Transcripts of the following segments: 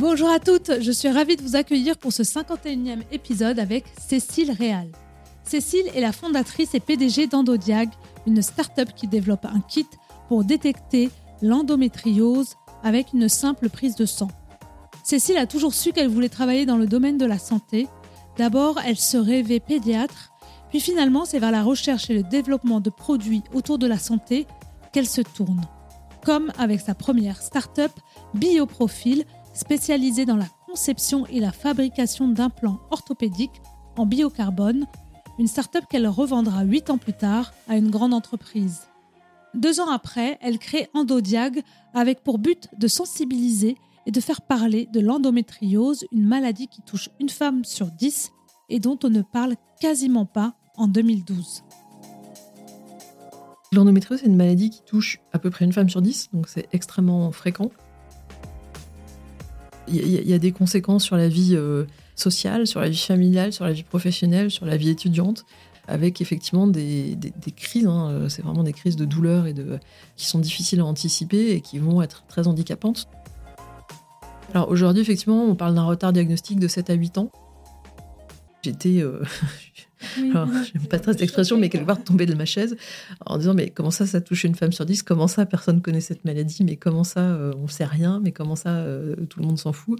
Bonjour à toutes, je suis ravie de vous accueillir pour ce 51e épisode avec Cécile Réal. Cécile est la fondatrice et PDG d'Endodiag, une start-up qui développe un kit pour détecter l'endométriose avec une simple prise de sang. Cécile a toujours su qu'elle voulait travailler dans le domaine de la santé. D'abord, elle se rêvait pédiatre, puis finalement, c'est vers la recherche et le développement de produits autour de la santé qu'elle se tourne. Comme avec sa première start-up, Bioprofil, spécialisée dans la conception et la fabrication d'implants orthopédiques en biocarbone, une start-up qu'elle revendra 8 ans plus tard à une grande entreprise. Deux ans après, elle crée Endodiag avec pour but de sensibiliser et de faire parler de l'endométriose, une maladie qui touche une femme sur dix et dont on ne parle quasiment pas en 2012. L'endométriose, c'est une maladie qui touche à peu près une femme sur dix, donc c'est extrêmement fréquent. Il y, a des conséquences sur la vie euh, sociale, sur la vie familiale, sur la vie professionnelle, sur la vie étudiante, avec effectivement des, crises. Hein, euh, c'est vraiment des crises de douleur et de, qui sont difficiles à anticiper et qui vont être très handicapantes. Alors aujourd'hui, effectivement, on parle d'un retard diagnostique de 7 à 8 ans. J'étais, euh, j'aime pas très cette expression, mais quelque part tombée de ma chaise en disant mais comment ça, ça touche une femme sur 10 Comment ça, personne connaît cette maladie? Mais comment ça, euh, on sait rien? Mais comment ça, euh, tout le monde s'en fout?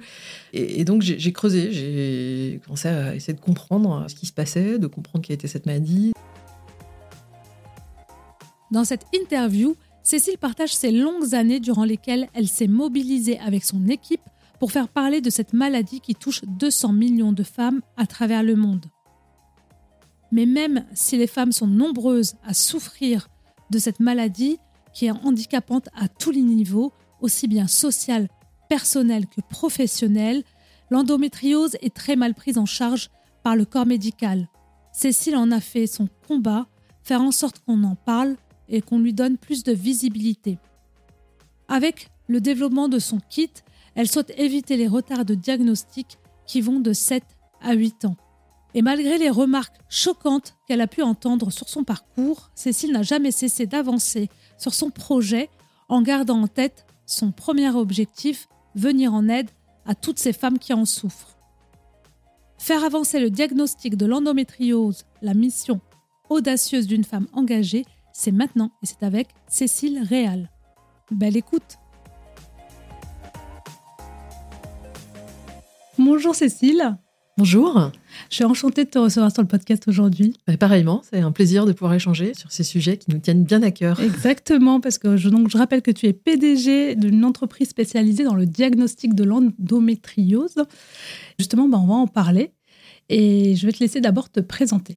Et, donc j'ai creusé, j'ai commencé à essayer de comprendre ce qui se passait, de comprendre quelle était cette maladie. Dans cette interview, Cécile partage ses longues années durant lesquelles elle s'est mobilisée avec son équipe pour faire parler de cette maladie qui touche 200 millions de femmes à travers le monde. Mais même si les femmes sont nombreuses à souffrir de cette maladie qui est handicapante à tous les niveaux, aussi bien social, personnel que professionnel, l'endométriose est très mal prise en charge par le corps médical. Cécile en a fait son combat, faire en sorte qu'on en parle et qu'on lui donne plus de visibilité. Avec le développement de son kit, elle souhaite éviter les retards de diagnostic qui vont de 7 à 8 ans. Et malgré les remarques choquantes qu'elle a pu entendre sur son parcours, Cécile n'a jamais cessé d'avancer sur son projet en gardant en tête son premier objectif, venir en aide à toutes ces femmes qui en souffrent. Faire avancer le diagnostic de l'endométriose, la mission audacieuse d'une femme engagée, c'est maintenant et c'est avec Cécile Réal. Belle écoute Bonjour Cécile. Bonjour. Je suis enchantée de te recevoir sur le podcast aujourd'hui. Bah, pareillement, c'est un plaisir de pouvoir échanger sur ces sujets qui nous tiennent bien à cœur. Exactement, parce que je, donc, je rappelle que tu es PDG d'une entreprise spécialisée dans le diagnostic de l'endométriose. Justement, bah, on va en parler et je vais te laisser d'abord te présenter.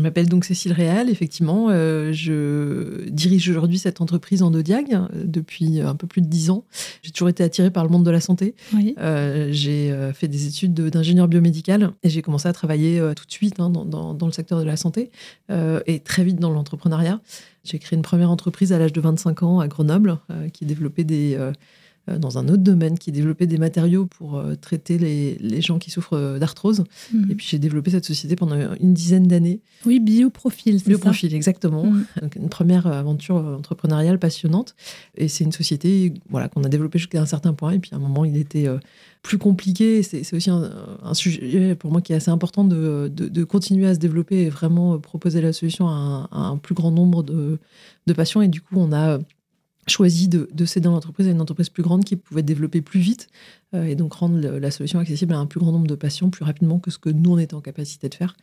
Je m'appelle donc Cécile Réal, effectivement. Euh, je dirige aujourd'hui cette entreprise Endodiag euh, depuis un peu plus de dix ans. J'ai toujours été attirée par le monde de la santé. Euh, j'ai fait des études d'ingénieur biomédical et j'ai commencé à travailler tout de suite hein, dans, dans, le secteur de la santé et très vite dans l'entrepreneuriat. J'ai créé une première entreprise à l'âge de 25 ans à Grenoble qui développait des dans un autre domaine qui développait des matériaux pour euh, traiter les, les, gens qui souffrent euh, d'arthrose. Mhm. Et puis j'ai développé cette société pendant une dizaine d'années. Oui, Bioprofil, c'est Bioprofil, exactement. Mhm. Donc, une première aventure entrepreneuriale passionnante. Et c'est une société voilà, qu'on a développée jusqu'à un certain point. Et puis à un moment, il était plus compliqué. C'est aussi un, sujet pour moi qui est assez important de, de, continuer à se développer et vraiment proposer la solution à un, à un plus grand nombre de, de patients. Et du coup, on a choisi de, céder l'entreprise à une entreprise plus grande qui pouvait développer plus vite euh, et donc rendre la solution accessible à un plus grand nombre de patients plus rapidement que ce que nous, on était en capacité de faire.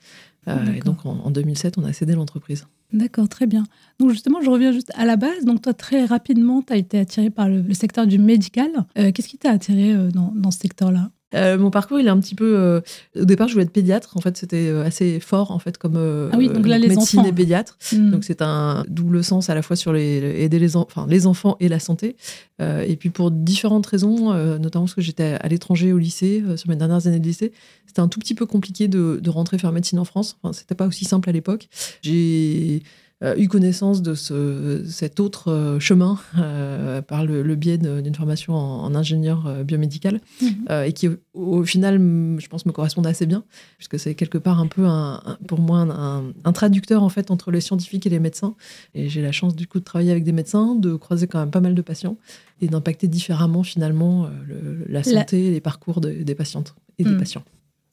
Euh, et donc, en, 2007, on a cédé l'entreprise. D'accord, très bien. Donc, justement, je reviens juste à la base. Donc, toi, très rapidement, tu as été attiré par le, secteur du médical. Euh, qu'est-ce qui t'a attiré dans, dans, ce secteur-là? Euh, mon parcours, il est un petit peu. Euh, au départ, je voulais être pédiatre. En fait, c'était euh, assez fort, en fait, comme ah oui, donc là, les médecine enfants. et pédiatre. Hmm. Donc, c'est un double sens à la fois sur les aider les, enfin, les enfants et la santé. Euh, et puis, pour différentes raisons, euh, notamment parce que j'étais à l'étranger au lycée, euh, sur mes dernières années de lycée, c'était un tout petit peu compliqué de, de rentrer faire médecine en France. Enfin, c'était pas aussi simple à l'époque. J'ai euh, eu connaissance de ce, cet autre euh, chemin euh, par le, le biais d'une formation en, en ingénieur euh, biomédical Mhm. euh, et qui au, au final, je pense, me correspondait assez bien puisque c'est quelque part un peu un, un- pour moi un, traducteur en fait entre les scientifiques et les médecins. Et j'ai la chance du coup de travailler avec des médecins, de croiser quand même pas mal de patients et d'impacter différemment finalement euh, le- la La- santé et les parcours de- des patientes et des Mhm. patients.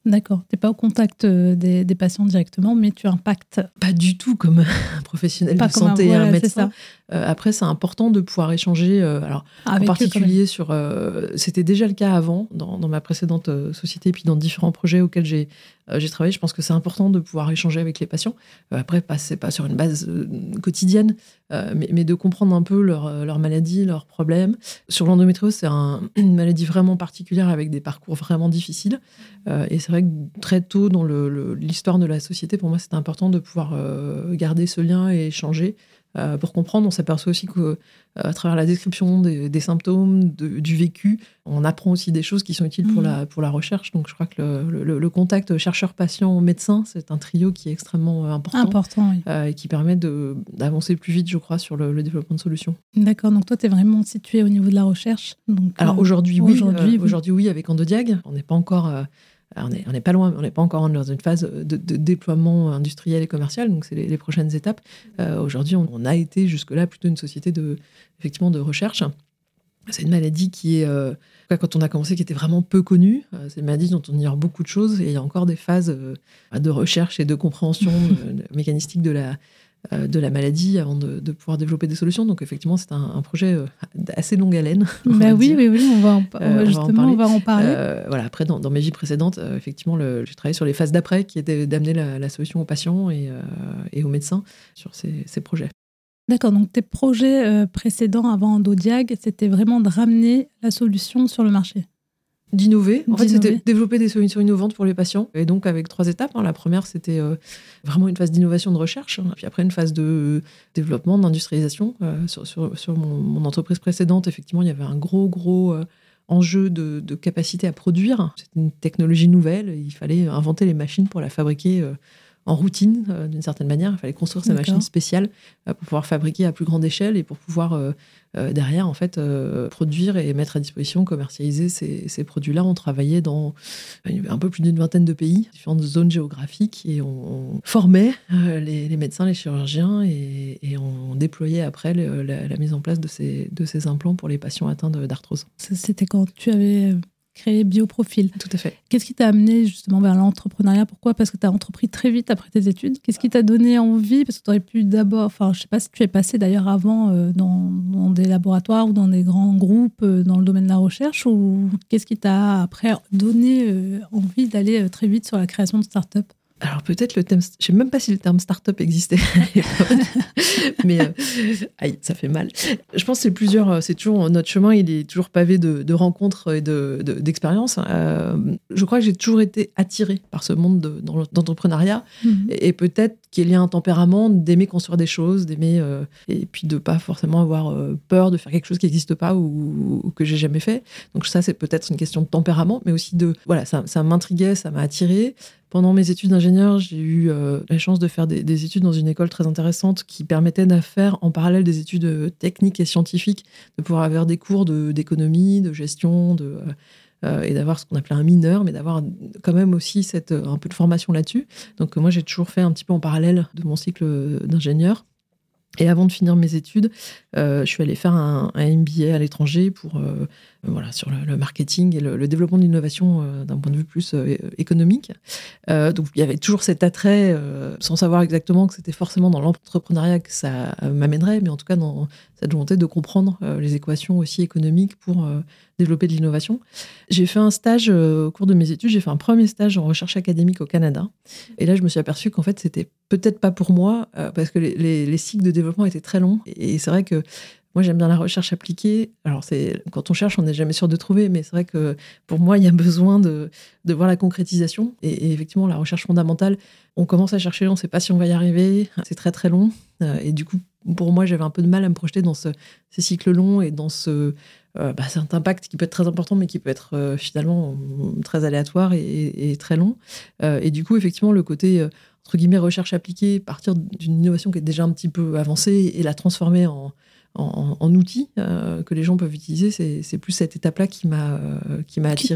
D'accord. Tu n'es pas au contact euh, des, des patients directement, mais tu impactes. Pas du tout comme un professionnel Pas de un- santé voilà, un médecin. Euh, après, c'est important de pouvoir échanger. euh, alors, Avec en particulier sur. euh, C'était déjà le cas avant, dans, dans ma précédente société, puis dans différents projets auxquels j'ai j'ai travaillé. Je pense que c'est important de pouvoir échanger avec les patients. Après, pas, c'est pas sur une base quotidienne, mais, mais de comprendre un peu leur, leur maladie, leurs problèmes. Sur l'endométriose, c'est un- une maladie vraiment particulière avec des parcours vraiment difficiles. Et c'est vrai que très tôt dans l'histoire de la société, pour moi, c'était important de pouvoir garder ce lien et échanger. Euh, pour comprendre, on s'aperçoit aussi que euh, à travers la description des, des symptômes, de- du vécu, on apprend aussi des choses qui sont utiles pour, Mhm. la, pour la recherche. Donc je crois que le, le- le contact chercheur-patient-médecin, c'est un trio qui est extrêmement euh, important, Important, oui. euh, et qui permet d'avancer plus vite, je crois, sur le, le développement de solutions. D'accord. Donc, toi, tu es vraiment situé au niveau de la recherche. Donc, Alors euh, aujourd'hui, oui, aujourd'hui, euh, oui. aujourd'hui, oui, avec Endodiag, on n'est pas encore. Euh, on n'est pas loin, on n'est pas encore dans une phase de, déploiement industriel et commercial, donc c'est les, prochaines étapes. Euh, Aujourd'hui, on, a été jusque-là plutôt une société de, effectivement, de recherche. C'est une maladie qui est, euh, quand on a commencé, qui était vraiment peu connue. Euh, C'est une maladie dont on ignore beaucoup de choses et il y a encore des phases euh, de recherche et de compréhension mécanistique de la, de la maladie avant de, de pouvoir développer des solutions. Donc effectivement, c'est un, un projet euh, d'assez longue haleine. Bah oui, oui, oui, on va, en, Euh, justement, on va en parler. Euh, voilà, après, dans, dans mes vies précédentes, euh, effectivement, j'ai travaillé sur les phases d'après, qui étaient d'amener la, la solution aux patients et, euh, et aux médecins sur ces, ces projets. D'accord, donc tes projets euh, précédents avant Endodiag, c'était vraiment de ramener la solution sur le marché? D'innover. En fait, c'était développer des solutions innovantes pour les patients. Et donc, avec trois étapes. hein. La première, c'était euh, vraiment une phase d'innovation de recherche. hein. Puis après, une phase de développement, d'industrialisation. Euh, sur sur, sur mon, mon entreprise précédente, effectivement, il y avait un gros, gros euh, enjeu de, de capacité à produire. C'était une technologie nouvelle. Il fallait inventer les machines pour la fabriquer. En routine, euh, d'une certaine manière. Il fallait construire ces machines spéciales euh, pour pouvoir fabriquer à plus grande échelle et pour pouvoir euh, derrière en fait produire et mettre à disposition, commercialiser ces, ces produits-là. On travaillait dans un peu plus d'une vingtaine de pays, différentes zones géographiques, et on, on formait les, les médecins, les chirurgiens, et, et on déployait après le- la, la mise en place de ces, de ces implants pour les patients atteints d'arthrose. Ça, C'était quand tu avais créé Bioprofil. Tout à fait. Qu'est-ce qui t'a amené justement vers l'entrepreneuriat? Pourquoi? Parce que tu as entrepris très vite après tes études. Qu'est-ce qui t'a donné envie? Parce que tu aurais pu d'abord, enfin, je sais pas si tu es passé d'ailleurs avant euh, dans, dans des laboratoires ou dans des grands groupes euh, dans le domaine de la recherche, ou qu'est-ce qui t'a après donné euh, envie d'aller très vite sur la création de start-up? Alors peut-être le thème, je sais même pas si le terme start-up existait, mais euh, aïe, ça fait mal. Je pense que c'est plusieurs, euh, c'est toujours notre chemin, il est toujours pavé de, de rencontres et de, de- d'expériences. Euh, je crois que j'ai toujours été attirée par ce monde d'entrepreneuriat Mhm. et, et peut-être qu'il y a un tempérament d'aimer construire des choses, d'aimer euh, et puis de pas forcément avoir euh, peur de faire quelque chose qui n'existe pas ou, que j'ai jamais fait. Donc ça c'est peut-être une question de tempérament, mais aussi de voilà ça, m'intriguait, ça m'a attiré. Pendant mes études d'ingénieur, j'ai eu euh, la chance de faire des, des études dans une école très intéressante qui permettait de faire en parallèle des études techniques et scientifiques, de pouvoir avoir des cours de- d'économie, de, gestion, de, euh, euh, et d'avoir ce qu'on appelait un mineur, mais d'avoir quand même aussi cette, euh, un peu de formation là-dessus. Donc euh, moi, j'ai toujours fait un petit peu en parallèle de mon cycle euh, d'ingénieur. Et avant de finir mes études, euh, je suis allée faire un, MBA à l'étranger pour euh, voilà sur le, marketing et le, développement de l'innovation euh, d'un point de vue plus euh, économique. Euh, donc il y avait toujours cet attrait, sans savoir exactement que c'était forcément dans l'entrepreneuriat que ça m'amènerait, mais en tout cas dans cette volonté de comprendre les équations aussi économiques pour développer de l'innovation. J'ai fait un stage au cours de mes études, j'ai fait un premier stage en recherche académique au Canada. Et là, je me suis aperçue qu'en fait, c'était peut-être pas pour moi, parce que les, les- les cycles de développement étaient très longs. Et c'est vrai que moi, j'aime bien la recherche appliquée. Alors, c'est quand on cherche, on n'est jamais sûr de trouver, mais c'est vrai que pour moi, il y a besoin de, voir la concrétisation. Et, effectivement, la recherche fondamentale, on commence à chercher, on ne sait pas si on va y arriver. C'est très, très long. Euh, et du coup, pour moi, j'avais un peu de mal à me projeter dans ce, ces cycles longs et dans. Euh, bah, c'est un impact qui peut être très important, mais qui peut être euh, finalement très aléatoire et, très long. et du coup, effectivement, le côté entre guillemets recherche appliquée, partir d'une innovation qui est déjà un petit peu avancée et la transformer en, en, outils euh, que les gens peuvent utiliser. C'est plus cette étape-là qui m'a euh, qui m'a attiré.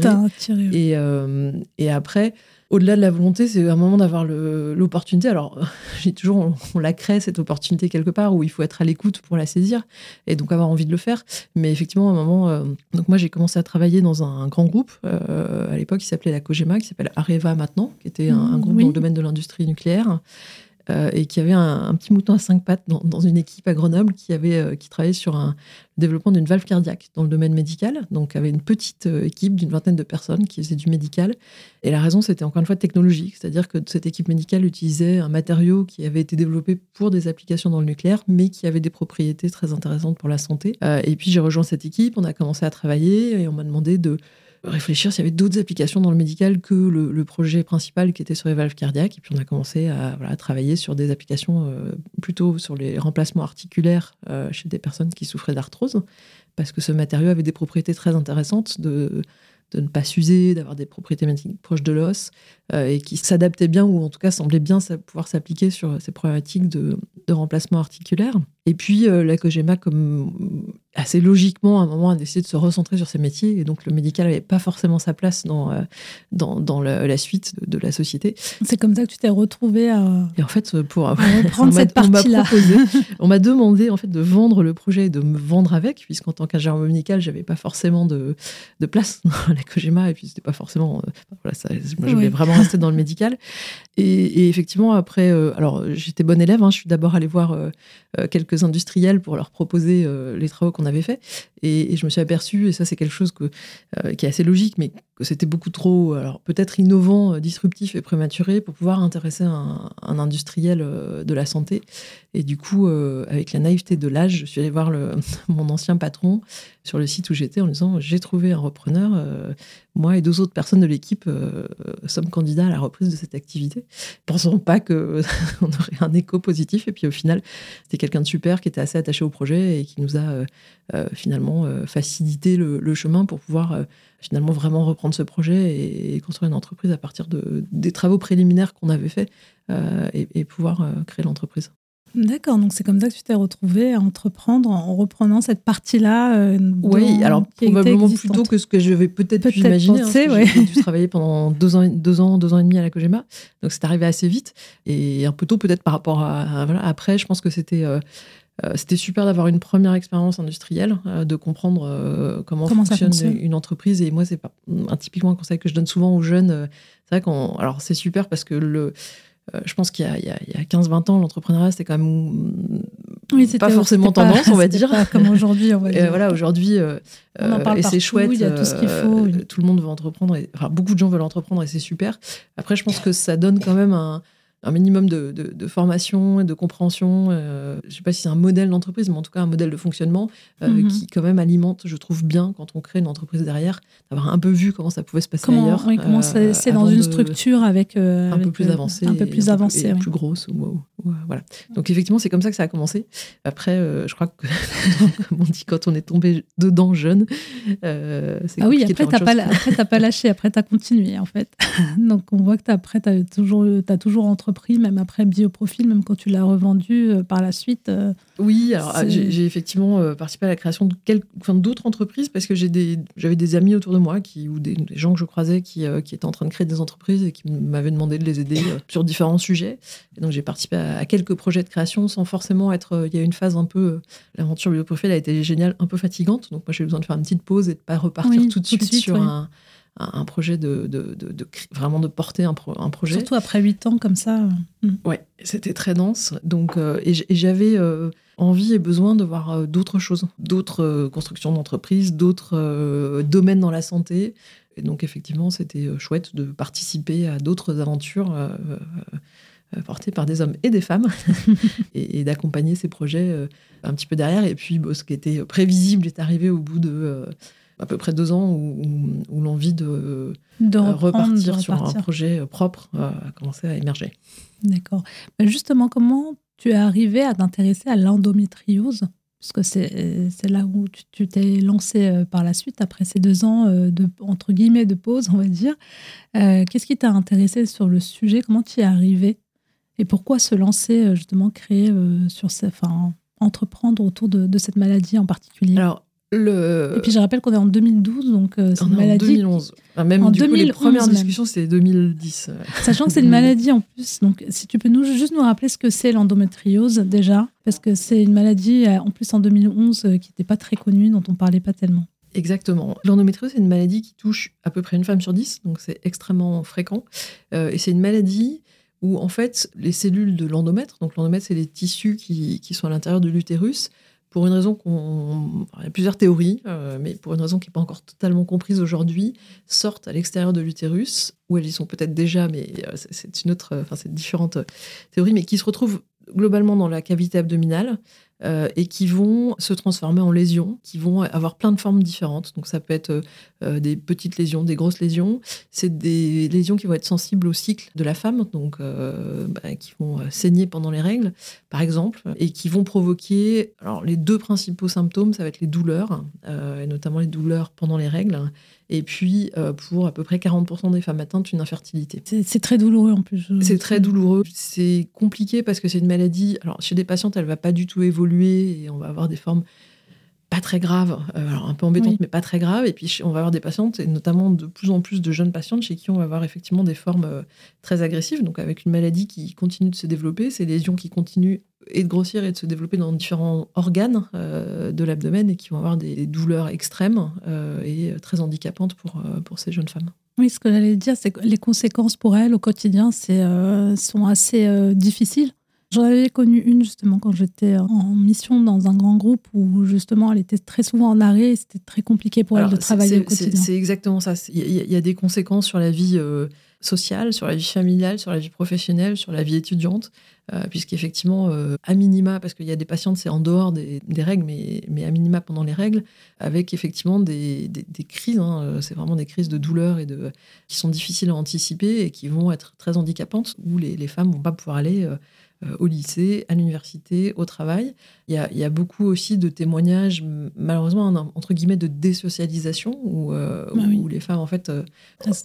Et, euh, et après, au-delà de la volonté, c'est un moment d'avoir l'opportunité. Alors, j'ai toujours, on, la crée cette opportunité quelque part où il faut être à l'écoute pour la saisir et donc avoir envie de le faire. Mais effectivement, à un moment, donc moi j'ai commencé à travailler dans un, grand groupe à l'époque qui s'appelait la Cogema, qui s'appelle Areva maintenant, qui était un, mmh, groupe dans le domaine de l'industrie nucléaire. Euh, et qui avait un, petit mouton à cinq pattes dans, une équipe à Grenoble qui, avait, euh, qui travaillait sur un développement d'une valve cardiaque dans le domaine médical. Donc, avait une petite euh, équipe d'une vingtaine de personnes qui faisaient du médical. Et la raison, c'était encore une fois technologique, c'est-à-dire que cette équipe médicale utilisait un matériau qui avait été développé pour des applications dans le nucléaire, mais qui avait des propriétés très intéressantes pour la santé. et puis, j'ai rejoint cette équipe, on a commencé à travailler et on m'a demandé de réfléchir s'il y avait d'autres applications dans le médical que le, projet principal qui était sur les valves cardiaques. Et puis on a commencé à travailler sur des applications euh, plutôt sur les remplacements articulaires euh, chez des personnes qui souffraient d'arthrose, parce que ce matériau avait des propriétés très intéressantes de ne pas s'user, d'avoir des propriétés mécaniques proches de l'os, et qui s'adaptait bien, ou en tout cas semblait bien pouvoir s'appliquer sur ces problématiques de, remplacement articulaire. Et puis euh, la Cogema, comme assez logiquement, à un moment, a décidé de se recentrer sur ses métiers, et donc le médical n'avait pas forcément sa place dans, euh, dans, la, suite de, la société. C'est comme ça que tu t'es retrouvé à... Et en fait, pour reprendre cette partie-là. On m'a demandé en fait de vendre le projet et de me vendre avec, puisqu'en tant qu'ingénieur médical, j'avais pas forcément de, de place dans la Kojima, et puis c'était pas forcément. Euh, voilà, ça, moi, je voulais vraiment dans le médical. Et, effectivement, après, euh, alors j'étais bonne élève, hein, je suis d'abord allée voir euh, quelques industriels pour leur proposer les travaux qu'on avait faits. Et, je me suis aperçue, et ça c'est quelque chose que, qui est assez logique, mais c'était beaucoup trop, alors peut-être innovant, disruptif et prématuré pour pouvoir intéresser un, industriel de la santé. Et du coup, avec la naïveté de l'âge, je suis allée voir mon ancien patron sur le site où j'étais en lui disant j'ai trouvé un repreneur, euh, moi et deux autres personnes de l'équipe euh, sommes candidats à la reprise de cette activité. Pensons pas qu'on aurait un écho positif. Et puis au final, c'était quelqu'un de super qui était assez attaché au projet et qui nous a euh, finalement facilité le, chemin pour pouvoir finalement vraiment reprendre ce projet et, construire une entreprise à partir de, des travaux préliminaires qu'on avait faits et, pouvoir créer l'entreprise. D'accord, donc c'est comme ça que tu t'es retrouvé à entreprendre en reprenant cette partie-là. Euh, oui, alors probablement plus tôt que ce que je vais peut-être peut imaginer. Hein, J'ai dû travailler pendant deux ans, deux ans, deux ans et demi à la Cogema, donc c'est arrivé assez vite et un peu tôt peut-être par rapport à, voilà. Après, je pense que c'était euh, euh, c'était super d'avoir une première expérience industrielle, de comprendre comment, fonctionne, une entreprise. Et moi, c'est pas un, typiquement un conseil que je donne souvent aux jeunes. c'est vrai qu'on, alors c'est super parce que le euh, je pense qu'il y a, a 15-20 ans, l'entrepreneuriat, c'était quand même pas forcément tendance, on va dire. comme aujourd'hui, on va dire. voilà, aujourd'hui, euh, et c'est chouette. Il y a tout ce qu'il faut. Euh, tout le monde veut entreprendre. enfin, beaucoup de gens veulent entreprendre et c'est super. Après, je pense que ça donne quand même un, un minimum de, de, formation et de compréhension. Euh, je ne sais pas si c'est un modèle d'entreprise, mais en tout cas un modèle de fonctionnement euh, mhm. qui quand même alimente, je trouve bien quand on crée une entreprise derrière, d'avoir un peu vu comment ça pouvait se passer ailleurs. Oui, comment euh, c'est dans une structure avec un peu plus avancée, un peu plus avancée, plus grosse. voilà. Donc effectivement, c'est comme ça que ça a commencé. Après, je crois que comme on dit quand on est tombé dedans jeune, c'est ah oui. Après, t'as pas, après pas lâché, après tu as continué en fait. Donc on voit que après t'as toujours, as toujours entre même après Bioprofil, même quand tu l'as revendu euh, par la suite euh, Oui, alors j'ai effectivement euh, participé à la création de enfin, d'autres entreprises parce que j'avais des, des amis autour de moi qui, ou des, gens que je croisais qui, qui, étaient en train de créer des entreprises et qui m'avaient demandé de les aider sur différents sujets. Et donc j'ai participé à, quelques projets de création sans forcément être. Il y a une phase un peu. L'aventure Bioprofil a été géniale, un peu fatigante. Donc moi j'ai besoin de faire une petite pause et de pas repartir tout de suite, sur un un projet de, de, de, vraiment de porter un, un, projet. Surtout après huit ans comme ça. Hmm. Ouais, c'était très dense. Donc, euh, et j'avais euh, envie et besoin de voir euh, d'autres choses, d'autres constructions d'entreprises, d'autres domaines dans la santé. Et donc, effectivement, c'était chouette de participer à d'autres aventures portés par des hommes et des femmes, et, d'accompagner ces projets un petit peu derrière. Et puis, ce qui était prévisible est arrivé au bout de à peu près deux ans où, l'envie de, repartir sur un projet propre a commencé à émerger. D'accord. Justement, comment tu es arrivé à t'intéresser à l'endométriose? Parce que c'est là où tu t'es lancé euh, par la suite, après ces deux ans euh, de, entre guillemets, de pause, on va dire. Euh, qu'est-ce qui t'a intéressé sur le sujet? Comment tu y es arrivé Et pourquoi se lancer, justement, créer sur ces, enfin, entreprendre autour de, de, cette maladie en particulier? Alors, et puis je rappelle qu'on est en 2012, donc euh, c'est une maladie. En 2011. même en du coup, les premières discussions, c'était 2010. Sachant que c'est une maladie en plus. Donc si tu peux nous, juste nous rappeler ce que c'est l'endométriose déjà, parce que c'est une maladie euh, en plus en 2011 euh, qui n'était pas très connue, dont on parlait pas tellement. Exactement. L'endométriose, c'est une maladie qui touche à peu près une femme sur dix, donc c'est extrêmement fréquent. et c'est une maladie où en fait les cellules de l'endomètre, donc l'endomètre, c'est les tissus qui, qui sont à l'intérieur de l'utérus, pour une raison qu'on. Il y a plusieurs théories, euh, mais pour une raison qui n'est pas encore totalement comprise aujourd'hui, sortent à l'extérieur de l'utérus, où elles y sont peut-être déjà, mais euh, c'est une autre. Enfin, c'est différentes théories, mais qui se retrouvent globalement dans la cavité abdominale euh, et qui vont se transformer en lésions, qui vont avoir plein de formes différentes. Donc ça peut être euh, des petites lésions, des grosses lésions. C'est des lésions qui vont être sensibles au cycle de la femme, donc euh, bah, qui vont saigner pendant les règles, par exemple, et qui vont provoquer. Alors les deux principaux symptômes, ça va être les douleurs, et notamment les douleurs pendant les règles, et puis pour à peu près 40% des femmes atteintes, une infertilité. C'est très douloureux en plus. C'est très douloureux. C'est compliqué parce que c'est une maladie. Alors chez des patientes, elle va pas du tout évoluer et on va avoir des formes pas très graves, euh, alors un peu embêtantes, mais pas très graves. Et puis, on va avoir des patientes, et notamment de plus en plus de jeunes patientes, chez qui on va avoir effectivement des formes euh, très agressives, donc avec une maladie qui continue de se développer, ces lésions qui continuent et de grossir et de se développer dans différents organes euh, de l'abdomen et qui vont avoir des douleurs extrêmes et très handicapantes pour, pour ces jeunes femmes. Oui, ce que j'allais dire, c'est que les conséquences pour elles au quotidien c'est, sont assez difficiles. J'en avais connu une justement quand j'étais en mission dans un grand groupe où justement elle était très souvent en arrêt et c'était très compliqué pour elle de travailler au quotidien. C'est exactement ça. Il y, a des conséquences sur la vie euh, sociale, sur la vie familiale, sur la vie professionnelle, sur la vie étudiante, euh, puisqu'effectivement, euh, à minima, parce qu'il y a des patientes, c'est en dehors des, règles, mais, mais, à minima pendant les règles, avec effectivement des, des, crises, hein, c'est vraiment des crises de douleur et de, qui sont difficiles à anticiper et qui vont être très handicapantes, où les, les femmes vont pas pouvoir aller euh, au lycée, à l'université, au travail. Il y, a, beaucoup aussi de témoignages, malheureusement, entre guillemets, de désocialisation, où, euh, ah les femmes, en fait, euh,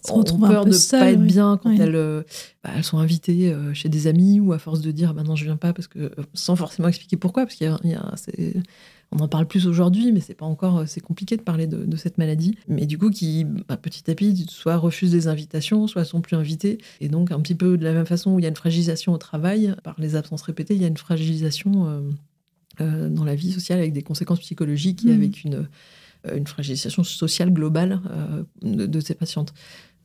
ont peur de ne pas être bien quand elles, bah, elles sont invitées chez des amis ou à force de dire bah non, je viens pas, parce que sans forcément expliquer pourquoi, parce qu'il y a, on en parle plus aujourd'hui, mais c'est pas encore, c'est compliqué de parler de, cette maladie. Mais du coup, qui bah, petit à petit, soit refusent des invitations, soit sont plus invités. Et donc, un petit peu de la même façon où il y a une fragilisation au travail, par les absences répétées, il y a une fragilisation euh, euh, dans la vie sociale avec des conséquences psychologiques et mmh. avec une, euh, une fragilisation sociale globale de, de, ces patientes.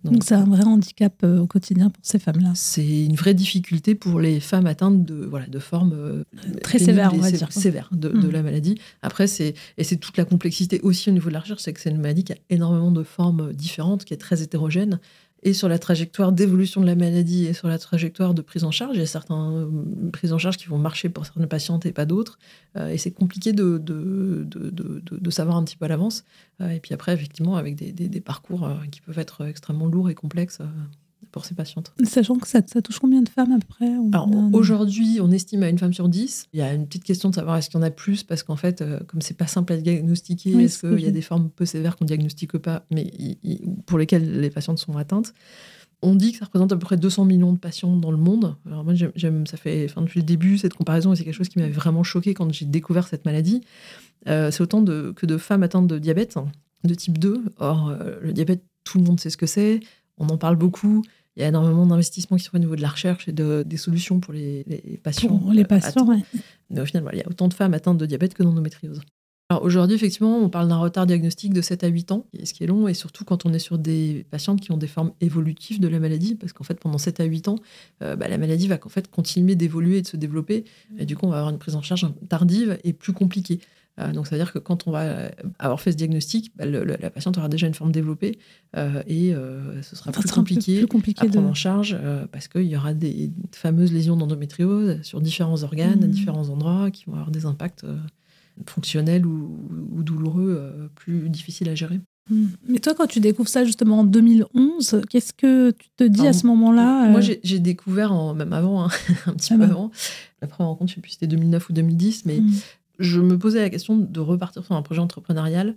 Donc c'est un vrai handicap euh, au quotidien pour ces femmes-là. C'est une vraie difficulté pour les femmes atteintes de voilà de formes euh, très sévères, on va dire, sévères de, de, mm. la maladie. Après c'est et c'est toute la complexité aussi au niveau de la recherche, c'est que c'est une maladie qui a énormément de formes différentes, qui est très hétérogène et sur la trajectoire d'évolution de la maladie et sur la trajectoire de prise en charge. Il y a certaines euh, prises en charge qui vont marcher pour certaines patientes et pas d'autres. Euh, et c'est compliqué de savoir un petit peu à l'avance. Euh, et puis après, effectivement, avec des parcours qui peuvent être extrêmement lourds et complexes pour ces patientes. Sachant que ça, touche combien de femmes après aujourd'hui, on estime à une femme sur dix. Il y a une petite question de savoir est-ce qu'il y en a plus, parce qu'en fait, euh, comme c'est pas simple à diagnostiquer, est-ce qu'il y a des formes peu sévères qu'on diagnostique pas, mais pour lesquelles les patientes sont atteintes on dit que ça représente à peu près 200 millions de patients dans le monde. Alors moi, j'aime, ça fait, enfin, depuis le début, cette comparaison, et c'est quelque chose qui m'avait vraiment choqué quand j'ai découvert cette maladie. Euh, c'est autant de, que de femmes atteintes de diabète de type 2. Or, euh, le diabète, tout le monde sait ce que c'est, on en parle beaucoup. Il y a énormément d'investissements qui sont au niveau de la recherche et de, des solutions pour les, patients. Pour les patients, oui. Mais au final, il y a autant de femmes atteintes de diabète que d'endométriose. Alors aujourd'hui, effectivement, on parle d'un retard diagnostique de 7 à 8 ans, ce qui est long, et surtout quand on est sur des patientes qui ont des formes évolutives de la maladie, parce qu'en fait, pendant 7 à 8 ans, euh, bah, la maladie va en fait continuer d'évoluer et de se développer, et du coup, on va avoir une prise en charge tardive et plus compliquée. Euh, donc, ça veut dire que quand on va avoir fait ce diagnostic, bah, la patiente aura déjà une forme développée euh, et euh, ce sera, plus, compliqué à prendre en charge parce qu'il y aura des fameuses lésions d'endométriose sur différents organes, à mmh. différents endroits, qui vont avoir des impacts fonctionnels ou, douloureux plus difficiles à gérer. Mmh. Mais toi, quand tu découvres ça justement en 2011, qu'est-ce que tu te dis à ce moment-là Moi, j'ai découvert, en, même avant, hein, un petit ah peu avant, la première rencontre, je ne sais plus si c'était 2009 ou 2010, mais mmh je me posais la question de repartir sur un projet entrepreneurial.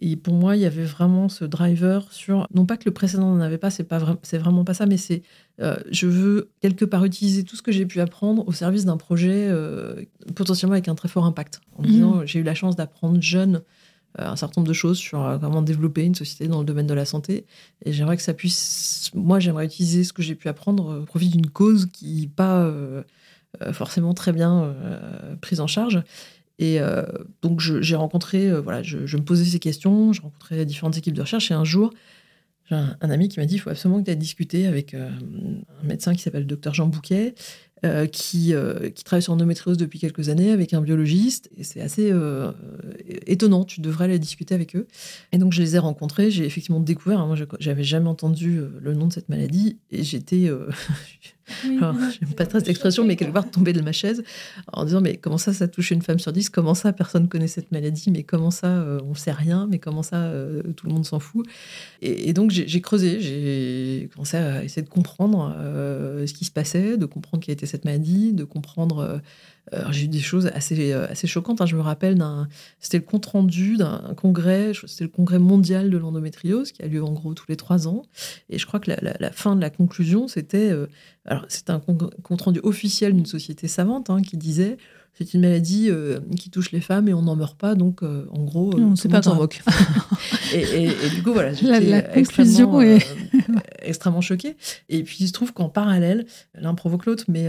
Et pour moi, il y avait vraiment ce driver sur, non pas que le précédent n'en avait pas, c'est pas c'est vraiment pas ça, mais c'est, euh, je veux quelque part utiliser tout ce que j'ai pu apprendre au service d'un projet euh, potentiellement avec un très fort impact. En me disant, mmh. j'ai eu la chance d'apprendre jeune euh, un certain nombre de choses sur comment développer une société dans le domaine de la santé. Et j'aimerais que ça puisse, moi, j'aimerais utiliser ce que j'ai pu apprendre au profit d'une cause qui n'est pas forcément très bien prise en charge. Et euh, donc, j'ai rencontré, euh, voilà, je, me posais ces questions, je rencontrais différentes équipes de recherche, et un jour, j'ai un, ami qui m'a dit il faut absolument que tu aies discuté avec euh, un médecin qui s'appelle le docteur Jean Bouquet, qui, qui travaille sur l'endométriose depuis quelques années avec un biologiste, et c'est assez étonnant, tu devrais aller discuter avec eux. Et donc, je les ai rencontrés, j'ai effectivement découvert, hein, moi, j'avais jamais entendu le nom de cette maladie, et j'étais. j'aime pas très cette expression, mais quelque part tomber de ma chaise en disant mais comment ça, ça touche une femme sur dix? Comment ça, personne connaît cette maladie? Mais comment ça, euh, on sait rien? Mais comment ça, euh, tout le monde s'en fout? Et, donc j'ai creusé, j'ai commencé à essayer de comprendre euh, ce qui se passait, de comprendre quelle était cette maladie, de comprendre j'ai eu des choses assez, euh, assez choquantes. Hein. Je me rappelle d'un. C'était le compte rendu d'un congrès, c'était le congrès mondial de l'endométriose qui a lieu en gros tous les trois ans. Et je crois que la, fin de la conclusion, c'était. Euh, alors, c'était un compte rendu officiel d'une société savante hein, qui disait c'est une maladie euh, qui touche les femmes et on n'en meurt pas, donc en gros, on ne pas s'en moque. et, du coup, voilà, j'étais extrêmement, est... extrêmement choquée. Et puis, il se trouve qu'en parallèle, l'un provoque l'autre, mais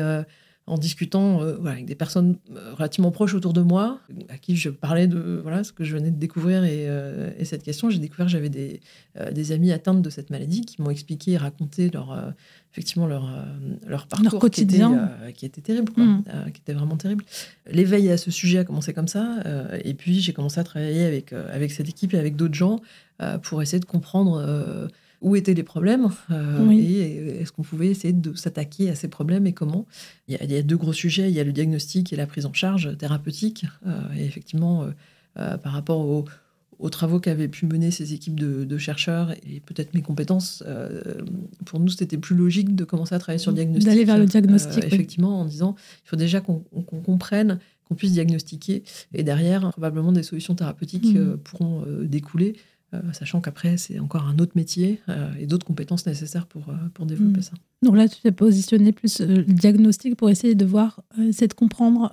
en discutant euh, avec des personnes euh, relativement proches autour de moi, à qui je parlais de voilà, ce que je venais de découvrir et, euh, cette question. J'ai découvert que j'avais des, des amis atteintes de cette maladie qui m'ont expliqué et raconté leur, effectivement leur, leur parcours leur quotidien. Qui, était, terrible, mm. qui était vraiment terrible. L'éveil à ce sujet a commencé comme ça. et puis j'ai commencé à travailler avec, avec cette équipe et avec d'autres gens pour essayer de comprendre où étaient les problèmes euh, et est-ce qu'on pouvait essayer de s'attaquer à ces problèmes et comment? Il y, a, deux gros sujets, il y a le diagnostic et la prise en charge thérapeutique. Euh, et effectivement, euh, par rapport aux, travaux qu'avaient pu mener ces équipes de, chercheurs et peut-être mes compétences, pour nous, c'était plus logique de commencer à travailler sur le diagnostic. D'aller vers le diagnostic. Effectivement, en disant, il faut déjà qu'on comprenne qu'on puisse diagnostiquer et derrière, probablement des solutions thérapeutiques mmh. pourront découler euh, sachant qu'après, c'est encore un autre métier euh, et d'autres compétences nécessaires pour, euh, pour développer hmm. ça. Donc là, tu t'es positionné plus le diagnostic pour essayer de voir, essayer de comprendre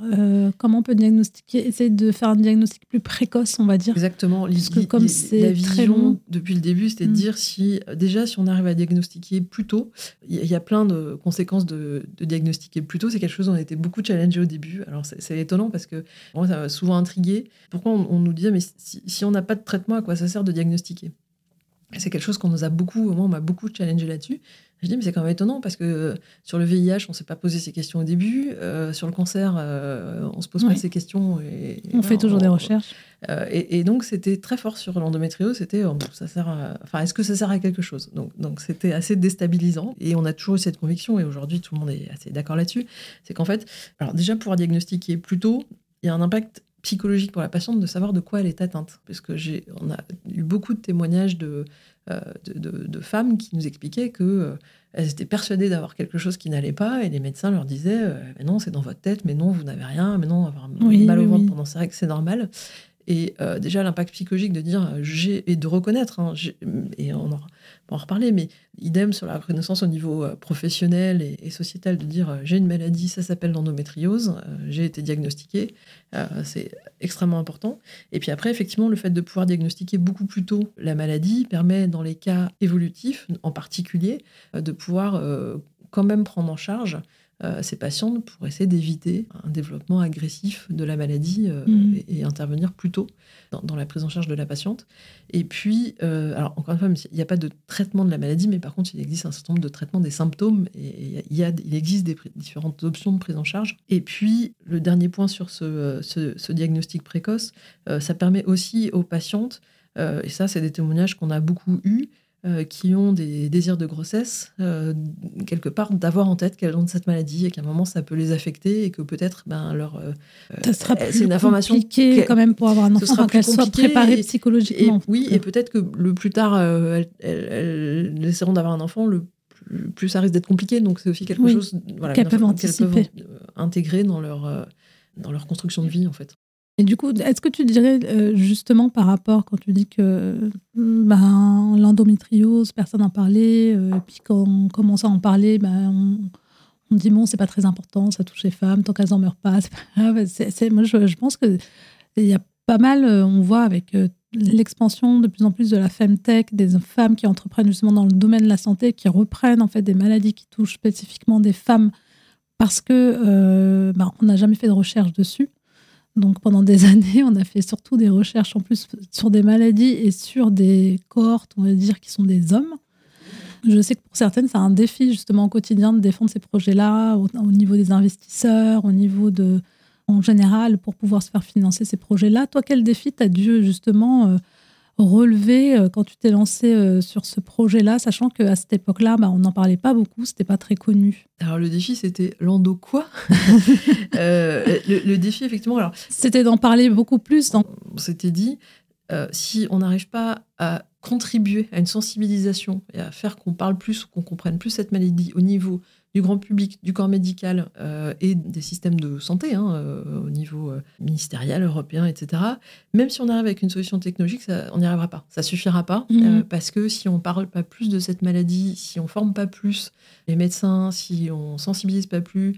comment on peut diagnostiquer, essayer de faire un diagnostic plus précoce, on va dire. Exactement. Parce que comme c'est la vision depuis le début, c'était de hmm. dire si déjà si on arrive à diagnostiquer plus tôt, il y, a plein de conséquences de, de diagnostiquer plus tôt. C'est quelque chose où on a été beaucoup challengé au début. Alors c'est étonnant parce que moi, ça m'a souvent intrigué. Pourquoi on, nous disait mais si, si on n'a pas de traitement, à quoi ça sert de diagnostiquer diagnostiquer. C'est quelque chose qu'on nous a beaucoup, moi, on m'a beaucoup challengé là-dessus. Je dis, mais c'est quand même étonnant parce que sur le VIH, on ne s'est pas posé ces questions au début. Euh, sur le cancer, euh, on se pose pas ces questions. Et, on fait toujours des recherches. Euh, et, donc, c'était très fort sur l'endométriose. C'était, oh, ça sert enfin, est-ce que ça sert à quelque chose? Donc, donc, c'était assez déstabilisant. Et on a toujours eu cette conviction. Et aujourd'hui, tout le monde est assez d'accord là-dessus. C'est qu'en fait, alors déjà, pour diagnostiquer plus tôt, il y a un impact psychologique pour la patiente de savoir de quoi elle est atteinte. Parce que j'ai, on a eu beaucoup de témoignages de, euh, de, femmes qui nous expliquaient que euh, elles étaient persuadées d'avoir quelque chose qui n'allait pas et les médecins leur disaient euh, mais non c'est dans votre tête mais non vous n'avez rien mais non avoir mal au ventre pendant ces règles c'est normal et déjà l'impact psychologique de dire j'ai et de reconnaître hein, et on en, en reparler, mais idem sur la reconnaissance au niveau euh, professionnel et, sociétal de dire euh, j'ai une maladie, ça s'appelle l'endométriose, euh, j'ai été diagnostiqué, c'est extrêmement important. Et puis après, effectivement, le fait de pouvoir diagnostiquer beaucoup plus tôt la maladie permet, dans les cas évolutifs en particulier, de pouvoir quand même prendre en charge euh, ces patientes pour essayer d'éviter un développement agressif de la maladie euh, mhm. et, intervenir plus tôt dans, la prise en charge de la patiente. Et puis, euh, alors encore une fois, il n'y a pas de traitement de la maladie, mais par contre, il existe un certain nombre de traitements des symptômes et il, y a, il existe des différentes options de prise en charge. Et puis, le dernier point sur ce, ce diagnostic précoce, ça permet aussi aux patientes, et ça, c'est des témoignages qu'on a beaucoup eus, euh, qui ont des désirs de grossesse, euh, quelque part, d'avoir en tête qu'elles ont cette maladie et qu'à un moment ça peut les affecter et que peut-être ben, leur. Euh, ça sera plus une information compliqué quand même pour avoir un enfant, qu'elles soient préparées psychologiquement. oui, et peut-être que le plus tard, elles, elles, essaieront d'avoir un enfant, le plus, ça risque d'être compliqué. Donc c'est aussi quelque chose voilà, qu'elles peuvent, peuvent, intégrer dans leur, dans leur construction de vie en fait. Et du coup, est-ce que tu dirais euh, justement par rapport quand tu dis que ben, l'endométriose, personne n'en parlait, euh, puis quand on commence à en parler, ben, on, dit bon, c'est pas très important, ça touche les femmes, tant qu'elles n'en meurent pas, c'est pas grave. moi, je, pense qu'il y a pas mal, euh, on voit avec l'expansion de plus en plus de la femtech, des femmes qui entreprennent justement dans le domaine de la santé, qui reprennent en fait des maladies qui touchent spécifiquement des femmes parce que ben, on n'a jamais fait de recherche dessus. Donc pendant des années, on a fait surtout des recherches en plus sur des maladies et sur des cohortes, on va dire, qui sont des hommes. Je sais que pour certaines, c'est un défi justement au quotidien de défendre ces projets-là, au, niveau des investisseurs, au niveau de, en général, pour pouvoir se faire financer ces projets-là. Toi, quel défi t'as dû justement euh, relever euh, quand tu t'es lancé euh, sur ce projet-là, sachant qu'à cette époque-là, bah, on n'en parlait pas beaucoup, c'était pas très connu Alors le défi, c'était l'endo quoi? Euh, le, défi, effectivement, alors c'était d'en parler beaucoup plus. On s'était dit, si on n'arrive pas à contribuer à une sensibilisation et à faire qu'on parle plus ou qu'on comprenne plus cette maladie au niveau du grand public, du corps médical euh, et des systèmes de santé hein, euh, au niveau euh, ministériel, européen, etc. Même si on arrive avec une solution technologique, ça, on n'y arrivera pas. Ça suffira pas mhm. parce que si on parle pas plus de cette maladie, si on forme pas plus les médecins, si on sensibilise pas plus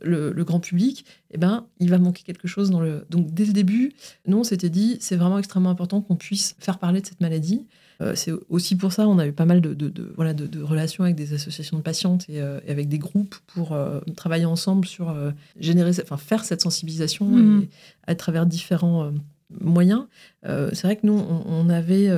le, grand public, eh ben, il va manquer quelque chose dans le. Donc dès le début, nous on s'était dit c'est vraiment extrêmement important qu'on puisse faire parler de cette maladie. Euh, c'est aussi pour ça on a eu pas mal de, voilà, de, relations avec des associations de patientes et, euh, avec des groupes pour euh, travailler ensemble sur générer, enfin faire cette sensibilisation mmh. à travers différents moyens. c'est vrai que nous, on, avait,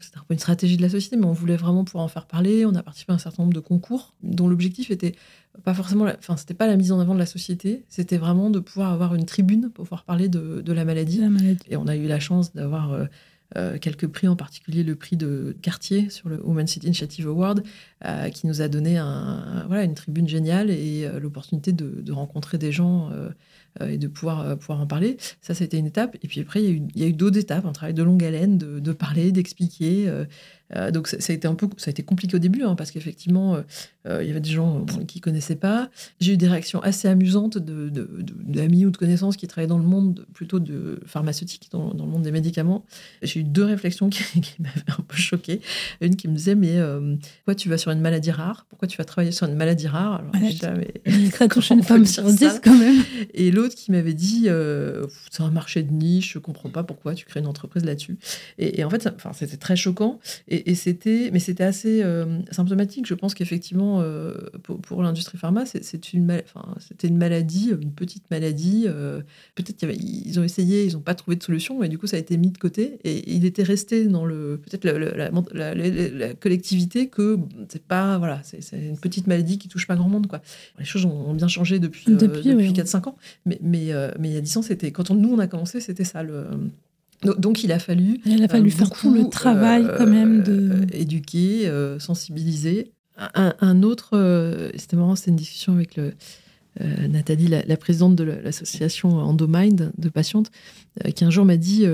c'était un peu une stratégie de la société, mais on voulait vraiment pouvoir en faire parler. On a participé à un certain nombre de concours dont l'objectif était pas forcément, enfin, c'était pas la mise en avant de la société, c'était vraiment de pouvoir avoir une tribune pour pouvoir parler de, de la, maladie. la, maladie. Et on a eu la chance d'avoir euh, quelques prix, en particulier le prix de Cartier sur le Women's City Initiative Award, euh, qui nous a donné une tribune géniale et euh, l'opportunité de, rencontrer des gens et de pouvoir, pouvoir en parler. Ça, c'était une étape. Et puis après, il y a eu, il y a eu d'autres étapes, un travail de longue haleine, de, de parler, d'expliquer. Euh, donc ça, a été un peu, ça a été compliqué au début hein, parce qu'effectivement, euh, euh, il y avait des gens qui connaissaient pas. J'ai eu des réactions assez amusantes de, d'amis ou de connaissances qui travaillaient dans le monde plutôt de pharmaceutique, dans, le monde des médicaments. J'ai eu deux réflexions qui, m'avaient un peu choquée. Une qui me disait mais pourquoi tu vas sur une maladie rare? Pourquoi tu vas travailler sur une maladie rare? Alors, ça touche une femme sur dix quand même. Et l'autre qui m'avait dit c'est un marché de niche, je comprends pas pourquoi tu crées une entreprise là-dessus. Et, et en fait, enfin, c'était très choquant. Et, et, c'était, mais c'était assez euh, symptomatique. Je pense qu'effectivement, euh, pour, l'industrie pharma, c'est, une, enfin, c'était une maladie, une petite maladie. Euh, peut-être qu'ils ont essayé, ils n'ont pas trouvé de solution, et du coup, ça a été mis de côté. Et, il était resté dans le, peut-être la, la, collectivité que c'est pas, voilà, c'est, une petite maladie qui touche pas grand monde, quoi. Les choses ont, bien changé depuis, depuis, 4-5 ans, mais, mais, mais il y a 10 ans, c'était, quand nous on a commencé, c'était ça le donc il a fallu, il a fallu euh, faire tout le travail quand même de euh, éduquer, euh, sensibiliser. Un, autre, c'était marrant, c'était une discussion avec le, Nathalie, la, présidente de l'association Endomind de patientes, qui un jour m'a dit,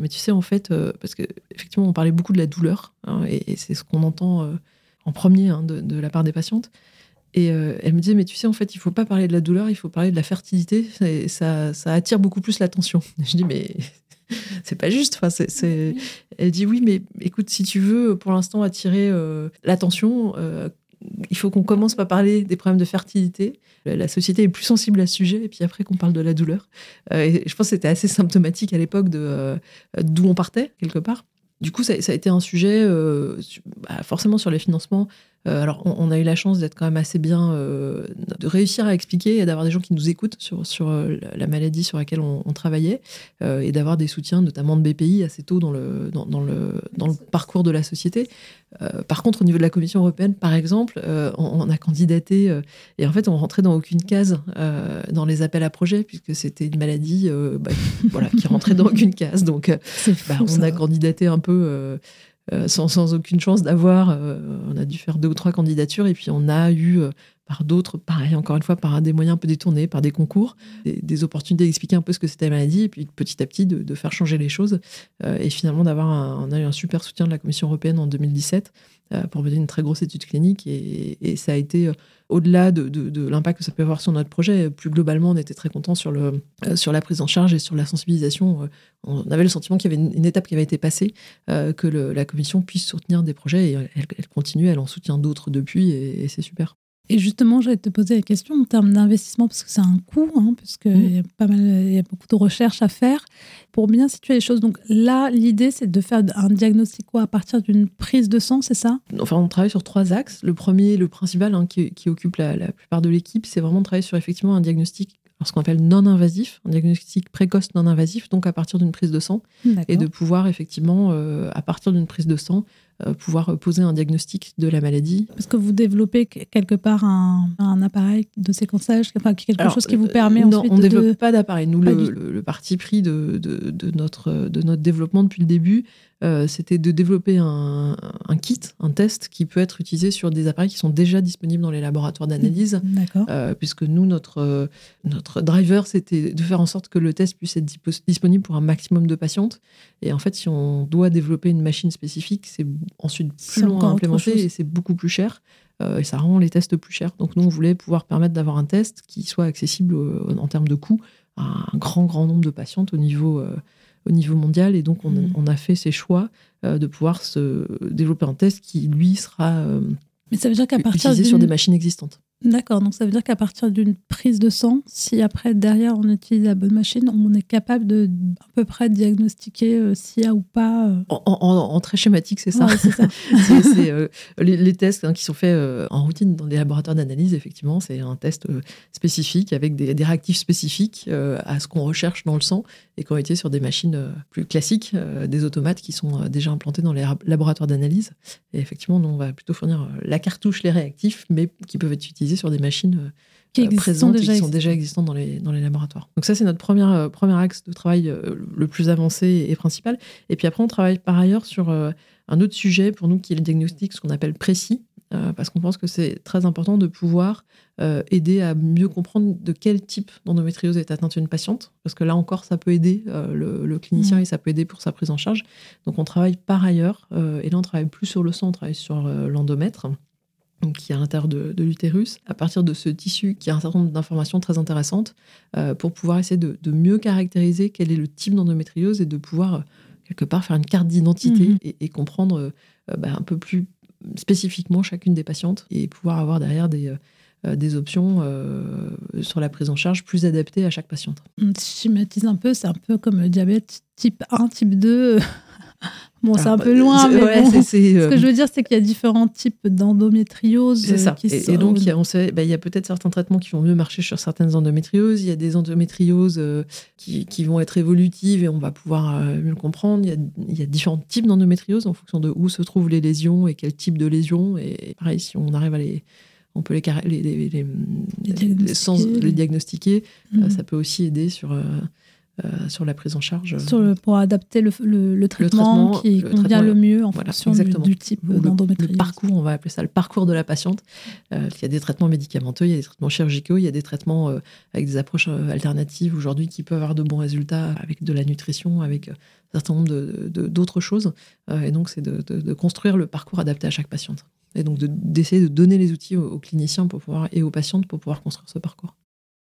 mais tu sais en fait, parce que effectivement on parlait beaucoup de la douleur, hein, et, c'est ce qu'on entend en premier hein, de, la part des patientes. Et elle me disait, mais tu sais, en fait, il faut pas parler de la douleur, il faut parler de la fertilité. Ça, ça attire beaucoup plus l'attention. Je dis, mais c'est pas juste. Enfin, Elle dit oui, mais écoute, si tu veux pour l'instant attirer euh, l'attention, euh, il faut qu'on commence par parler des problèmes de fertilité. La société est plus sensible à ce sujet, et puis après qu'on parle de la douleur. Euh, et je pense que c'était assez symptomatique à l'époque de d'où on partait quelque part. Du coup, ça, a été un sujet, bah, forcément sur les financements, alors, on, a eu la chance d'être quand même assez bien, de réussir à expliquer et d'avoir des gens qui nous écoutent sur, sur la maladie sur laquelle on, travaillait et d'avoir des soutiens, notamment de BPI, assez tôt dans le, dans, dans le, dans le parcours de la société. par contre, au niveau de la Commission européenne, par exemple, on, a candidaté et en fait, on rentrait dans aucune case dans les appels à projets puisque c'était une maladie bah, voilà, qui rentrait dans aucune case. Donc, bah, on a candidaté un peu euh, sans, aucune chance d'avoir. Euh, on a dû faire deux ou trois candidatures et puis on a eu euh, par d'autres, pareil, encore une fois, par des moyens un peu détournés, par des concours, des, opportunités d'expliquer un peu ce que c'était la maladie, et puis petit à petit de, faire changer les choses. et finalement, d'avoir on a eu un super soutien de la Commission européenne en 2017 pour mener une très grosse étude clinique. Et, ça a été, au-delà de, l'impact que ça peut avoir sur notre projet, plus globalement, on était très content sur, sur la prise en charge et sur la sensibilisation on avait le sentiment qu'il y avait une, étape qui avait été passée, euh, que la commission puisse soutenir des projets et elle, continue, elle en soutient d'autres depuis et, c'est super. Et justement, j'allais te poser la question en termes d'investissement, parce que c'est un coût, hein, parce qu'il mmh. y, a pas mal, il y a beaucoup de recherches à faire pour bien situer les choses. Donc là, l'idée, c'est de faire un diagnostic à partir d'une prise de sang, c'est ça? Enfin, on travaille sur trois axes. Le premier, le principal, hein, qui, occupe la, la plupart de l'équipe, c'est vraiment de travailler sur effectivement un diagnostic ce qu'on appelle non invasif, un diagnostic précoce non invasif, donc à partir d'une prise de sang, et de pouvoir effectivement, euh, à partir d'une prise de sang, pouvoir poser un diagnostic de la maladie. Parce que vous développez quelque part un, appareil de séquençage, enfin, quelque chose qui vous permet non, ensuite on ne développe pas d'appareil. Nous, le, parti pris de, de, notre, de notre développement depuis le début, euh, c'était de développer un, kit, un test qui peut être utilisé sur des appareils qui sont déjà disponibles dans les laboratoires d'analyse. Euh, puisque nous, notre, notre driver, c'était de faire en sorte que le test puisse être disponible pour un maximum de patientes. Et en fait, si on doit développer une machine spécifique, c'est ensuite plus long à implémenter et c'est beaucoup plus cher. Euh, et ça rend les tests plus chers. Donc nous, on voulait pouvoir permettre d'avoir un test qui soit accessible en termes de coût à un grand, grand nombre de patientes au niveau au niveau mondial. Et donc, on, a fait ces choix euh, de pouvoir se développer un test qui, lui, sera euh, Mais ça veut dire qu'à partir utilisé sur des machines existantes. D'accord, donc ça veut dire qu'à partir d'une prise de sang, si après derrière on utilise la bonne machine, on est capable de à peu près diagnostiquer euh, s'il y a ou pas. Euh. En, très schématique, c'est ça. c'est euh, les, tests hein, qui sont faits en routine dans des laboratoires d'analyse, effectivement, c'est un test spécifique avec des, réactifs spécifiques à ce qu'on recherche dans le sang et qui ont été sur des machines plus classiques, des automates qui sont déjà implantés dans les laboratoires d'analyse. Et effectivement, nous, on va plutôt fournir la cartouche, les réactifs, mais qui peuvent être utilisés sur des machines euh, qui euh, présentes et qui sont déjà existantes dans les, dans les laboratoires. Donc ça, c'est notre euh, premier axe de travail le plus avancé et principal. Et puis après, on travaille par ailleurs sur un autre sujet pour nous qui est le diagnostic, ce qu'on appelle précis, parce qu'on pense que c'est très important de pouvoir aider à mieux comprendre de quel type d'endométriose est atteinte une patiente, parce que là encore, ça peut aider le, clinicien mmh. et ça peut aider pour sa prise en charge. Donc on travaille par ailleurs, et là on travaille plus sur le sang, on travaille sur l'endomètre qui est à l'intérieur de, l'utérus, à partir de ce tissu qui a un certain nombre d'informations très intéressantes euh, pour pouvoir essayer de, mieux caractériser quel est le type d'endométriose et de pouvoir euh, quelque part faire une carte d'identité mhm. et, comprendre euh, bah, un peu plus spécifiquement chacune des patientes et pouvoir avoir derrière des, des options sur la prise en charge plus adaptées à chaque patiente. Je schématise un peu, c'est un peu comme le diabète type 1, type 2 Bon, c'est un peu loin, mais ce que je veux dire, c'est qu'il y a différents types d'endométriose. C'est ça. et, donc, il y a, on sait, bah, il y a peut-être certains traitements qui vont mieux marcher sur certaines endométrioses. Il y a des endométrioses euh, qui, qui, vont être évolutives et on va pouvoir euh, mieux le comprendre. Il y, a, il y a différents types d'endométriose en fonction de où se trouvent les lésions et quel type de lésions. Et pareil, si on arrive à les on peut les, les, les, diagnostiquer, euh, mmh. ça peut aussi aider sur euh, sur la prise en charge. Sur le, pour adapter le, le, traitement, qui convient le mieux en fonction du, type d'endométriose. Le, parcours, on va appeler ça le parcours de la patiente. Euh, il y a des traitements médicamenteux, il y a des traitements chirurgicaux, il y a des traitements euh, avec des approches alternatives aujourd'hui qui peuvent avoir de bons résultats avec de la nutrition, avec un certain nombre d'autres de, choses. et donc, c'est de, construire le parcours adapté à chaque patiente. Et donc, d'essayer de, donner les outils aux, aux cliniciens pour pouvoir, et aux patientes pour pouvoir construire ce parcours.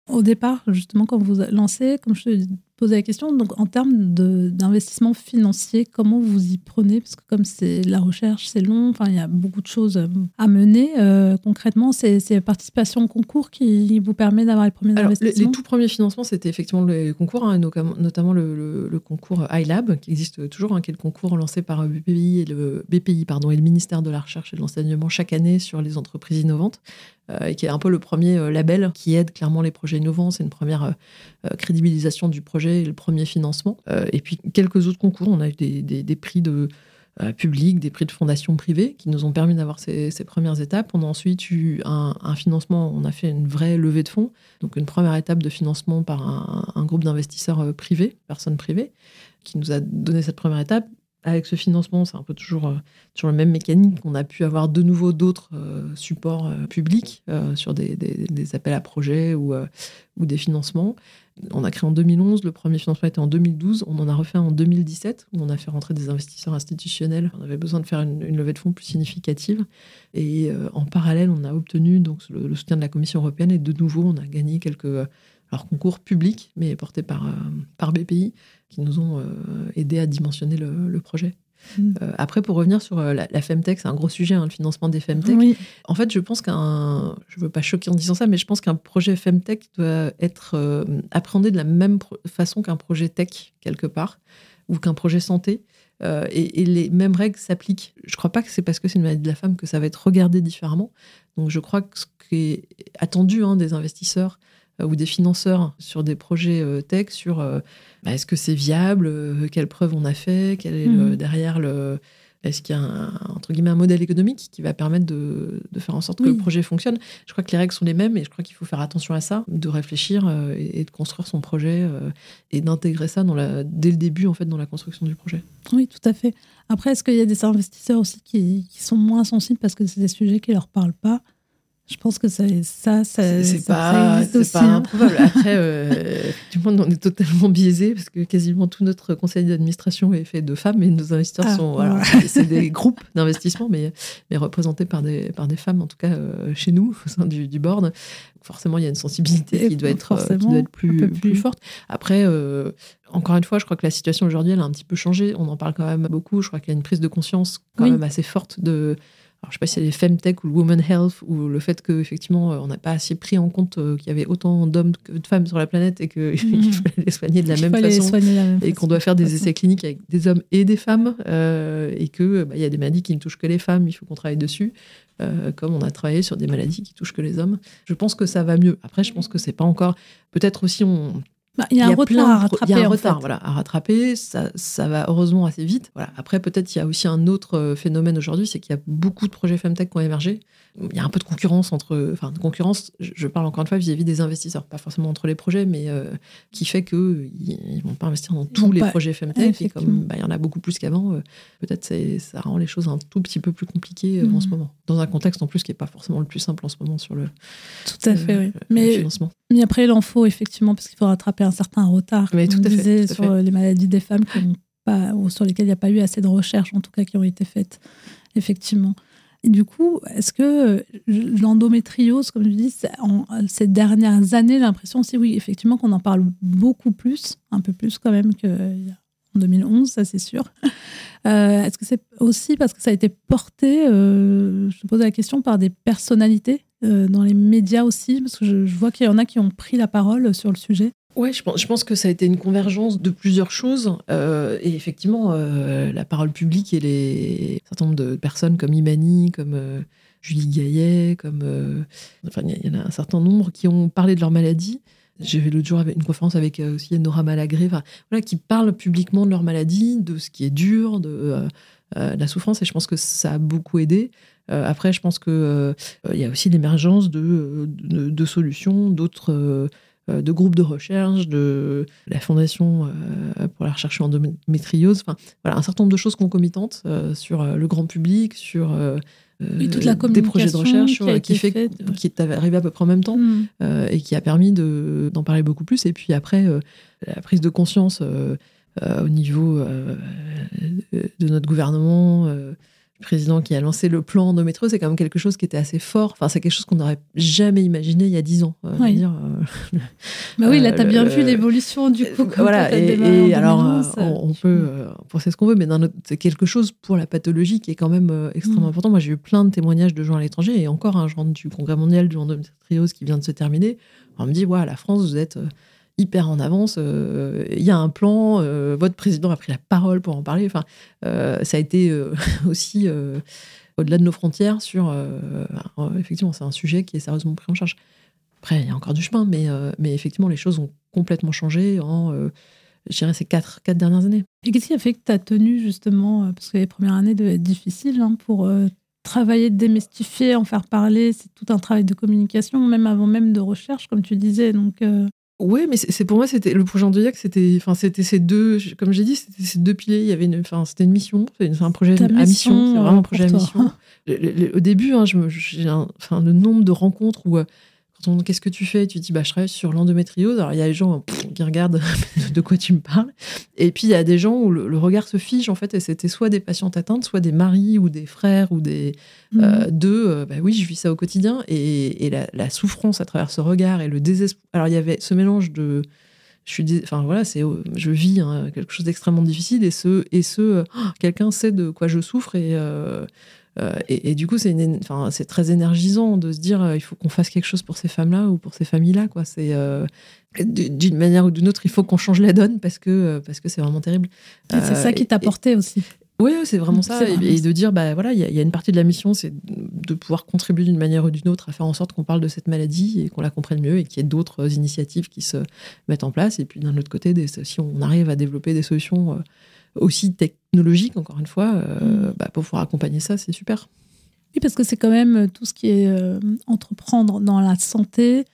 Au départ, justement, quand vous lancez, comme je poser la question. Donc, en termes d'investissement financier, comment vous y prenez? Parce que comme c'est la recherche, c'est long. Enfin, il y a beaucoup de choses à mener. Euh, concrètement, c'est la participation au concours qui vous permet d'avoir les premiers investissements. Les, tout premiers financements, c'était effectivement le concours, hein, notamment le, concours iLab, qui existe toujours, hein, qui est le concours lancé par BPI et le BPI, pardon, et le ministère de la Recherche et de l'Enseignement chaque année sur les entreprises innovantes. Euh, qui est un peu le premier euh, label qui aide clairement les projets innovants. C'est une première euh, crédibilisation du projet et le premier financement. et puis quelques autres concours. On a eu des, prix de publics, des prix de fondations privées qui nous ont permis d'avoir ces, premières étapes. On a ensuite eu un, financement, on a fait une vraie levée de fonds, donc une première étape de financement par un groupe d'investisseurs privés, personnes privées, qui nous a donné cette première étape avec ce financement, c'est un peu toujours, euh, toujours le même mécanique. On a pu avoir de nouveau d'autres euh, supports euh, publics sur des, appels à projets ou, des financements. On a créé en 2011, le premier financement était en 2012, on en a refait en 2017, où on a fait rentrer des investisseurs institutionnels. On avait besoin de faire une, levée de fonds plus significative. Et en parallèle, on a obtenu donc, le, soutien de la Commission européenne et de nouveau, on a gagné quelques concours publics, mais portés par, par BPI, qui nous ont euh, aidés à dimensionner le, projet. Mm. Euh, après, pour revenir sur euh, la, Femtech, c'est un gros sujet, hein, le financement des Femtech. En fait, je pense qu'un, je ne veux pas choquer en disant ça, mais je pense qu'un projet Femtech doit être appréhendé de la même façon qu'un projet tech, quelque part, ou qu'un projet santé. et, les mêmes règles s'appliquent. Je ne crois pas que c'est parce que c'est une maladie de la femme que ça va être regardé différemment. Donc, je crois que ce qui est attendu hein, des investisseurs, ou des financeurs sur des projets euh, tech sur euh, bah, est-ce que c'est viable, quelles preuves on a fait, quel est le, mhm. derrière le. Est-ce qu'il y a un, entre guillemets, un modèle économique qui va permettre de, de faire en sorte que le projet fonctionne Je crois que les règles sont les mêmes et je crois qu'il faut faire attention à ça, de réfléchir et, de construire son projet et d'intégrer ça dans la, dès le début en fait dans la construction du projet. Oui, tout à fait. Après, est-ce qu'il y a des investisseurs aussi qui, qui sont moins sensibles parce que c'est des sujets qui leur parlent pas? Je pense que ça, ça, ça c'est pas, c'est pas hein. improbable. Après, euh, tout le monde en est totalement biaisé parce que quasiment tout notre conseil d'administration est fait de femmes et nos investisseurs ah, sont, c'est des groupes d'investissement, mais, mais représentés par des, par des femmes, en tout cas euh, chez nous, au sein du, du board. Forcément, il y a une sensibilité qui doit être, euh, qui doit être plus, plus, forte. Après, euh, encore une fois, je crois que la situation aujourd'hui, elle a un petit peu changé. On en parle quand même beaucoup. Je crois qu'il y a une prise de conscience quand même assez forte de alors, je sais pas si c'est les femtech ou le woman health ou le fait qu'effectivement, euh, on n'a pas assez pris en compte euh, qu'il y avait autant d'hommes que de femmes sur la planète et qu'il mmh. fallait les soigner de la même façon. et qu'on doit faire des essais cliniques avec des hommes et des femmes euh, et qu'il bah, y a des maladies qui ne touchent que les femmes, il faut qu'on travaille dessus. comme on a travaillé sur des maladies qui touchent que les hommes. Je pense que ça va mieux. Après, je pense que c'est pas encore. Peut-être aussi, on, bah, il y a un retard à rattraper. Il y a un retard voilà, à rattraper. Ça, ça va heureusement assez vite. Voilà. Après, peut-être il y a aussi un autre euh, phénomène aujourd'hui, c'est qu'il y a beaucoup de projets Femtech qui ont émergé. Il y a un peu de concurrence entre, enfin, de concurrence. Je parle encore une fois vis-à-vis des investisseurs, pas forcément entre les projets, mais euh, qui fait que ils, vont pas investir dans tous les projets Femtech. Et comme bah, il y en a beaucoup plus qu'avant, euh, peut-être ça rend les choses un tout petit peu plus compliquées en ce mmh. moment. Dans un contexte en plus qui est pas forcément le plus simple en ce moment sur le. Tout à fait, oui. Mais, mais après, il en faut effectivement parce qu'il faut rattraper un certain retard, comme tout disait, sur les maladies des femmes pas, ou sur lesquelles il n'y a pas eu assez de recherches, en tout cas, qui ont été faites, effectivement. Et du coup, est-ce que l'endométriose, comme je dis, en, ces dernières années, j'ai l'impression aussi, oui, effectivement, qu'on en parle beaucoup plus, un peu plus quand même qu'en 2011, ça c'est sûr. Euh, est-ce que c'est aussi parce que ça a été porté, euh, je te pose la question, par des personnalités euh, dans les médias aussi? Parce que je vois qu'il y en a qui ont pris la parole sur le sujet. Ouais, je pense, que ça a été une convergence de plusieurs choses. Euh, et effectivement, euh, la parole publique et les un certain nombre de personnes comme Imani, comme euh, Julie Gaillet, comme. enfin, il y, en a un certain nombre qui ont parlé de leur maladie. J'ai fait l'autre jour une conférence avec aussi Nora Malagré, voilà, qui parlent publiquement de leur maladie, de ce qui est dur, de la souffrance. Et je pense que ça a beaucoup aidé. après, je pense qu'il il y a aussi l'émergence de, solutions, d'autres de groupes de recherche, de la Fondation euh, pour la recherche en endométriose, enfin voilà, un certain nombre de choses concomitantes euh, sur le grand public, sur toute la des projets de recherche qui, fait, qui est arrivé à peu près en même temps mm. et qui a permis d'en parler beaucoup plus. Et puis après, la prise de conscience au niveau de notre gouvernement président qui a lancé le plan endométriose, c'est quand même quelque chose qui était assez fort. Enfin, c'est quelque chose qu'on n'aurait jamais imaginé il y a dix ans. Oui. Dire, bah oui, là, tu as bien vu l'évolution du coup. voilà, et, alors, on, peut penser ce qu'on veut, mais c'est quelque chose pour la pathologie qui est quand même extrêmement mm. important. Moi, j'ai eu plein de témoignages de gens à l'étranger, et encore, un je rentre du congrès mondial du endométriose qui vient de se terminer. On me dit, ouais, la France, vous êtes hyper en avance. Euh, il y a un plan, euh, votre président a pris la parole pour en parler. Enfin, euh, ça a été aussi au-delà de nos frontières sur. effectivement, c'est un sujet qui est sérieusement pris en charge. Après, il y a encore du chemin, mais, mais effectivement, les choses ont complètement changé en, je ces quatre, quatre dernières années. Et qu'est-ce qui a fait que tu as tenu justement, parce que les premières années devaient être difficiles hein, pour travailler, démystifier, en faire parler, c'est tout un travail de communication, même avant même de recherche, comme tu disais. Donc, oui, mais c'est pour moi, c'était le projet Andouillac, c'était, enfin, c'était ces deux, comme j'ai dit, c'était ces deux piliers. Il y avait une, enfin, c'était une mission, c'est un projet à mission, c'est vraiment un projet à mission. au début, hein, je me, enfin, le nombre de rencontres où euh, qu'est-ce que tu fais? Tu dis bah je travaille sur l'endométriose. Alors il y a les gens qui regardent de quoi tu me parles, et puis il y a des gens où le, regard se fige en fait. Et c'était soit des patientes atteintes, soit des maris ou des frères ou des mmh. euh, deux. Euh, bah oui, je vis ça au quotidien et, la, souffrance à travers ce regard et le désespoir. Alors il y avait ce mélange de je suis enfin voilà c'est je vis hein, quelque chose d'extrêmement difficile et ce et ce oh, quelqu'un sait de quoi je souffre et euh, euh, et, du coup, c'est enfin, très énergisant de se dire euh, il faut qu'on fasse quelque chose pour ces femmes-là ou pour ces familles-là. Quoi. C'est euh, d'une manière ou d'une autre, il faut qu'on change la donne parce que parce que c'est vraiment terrible. c'est ça qui t'a porté aussi. Oui, c'est vraiment ça. et, de dire, bah voilà, il y, a une partie de la mission, c'est de pouvoir contribuer d'une manière ou d'une autre à faire en sorte qu'on parle de cette maladie et qu'on la comprenne mieux et qu'il y ait d'autres initiatives qui se mettent en place. Et puis d'un autre côté, des, si on arrive à développer des solutions aussi technologique, encore une fois, euh, mm. bah, pour pouvoir accompagner ça, c'est super. Oui, parce que c'est quand même euh, tout ce qui est euh, entreprendre dans la santé.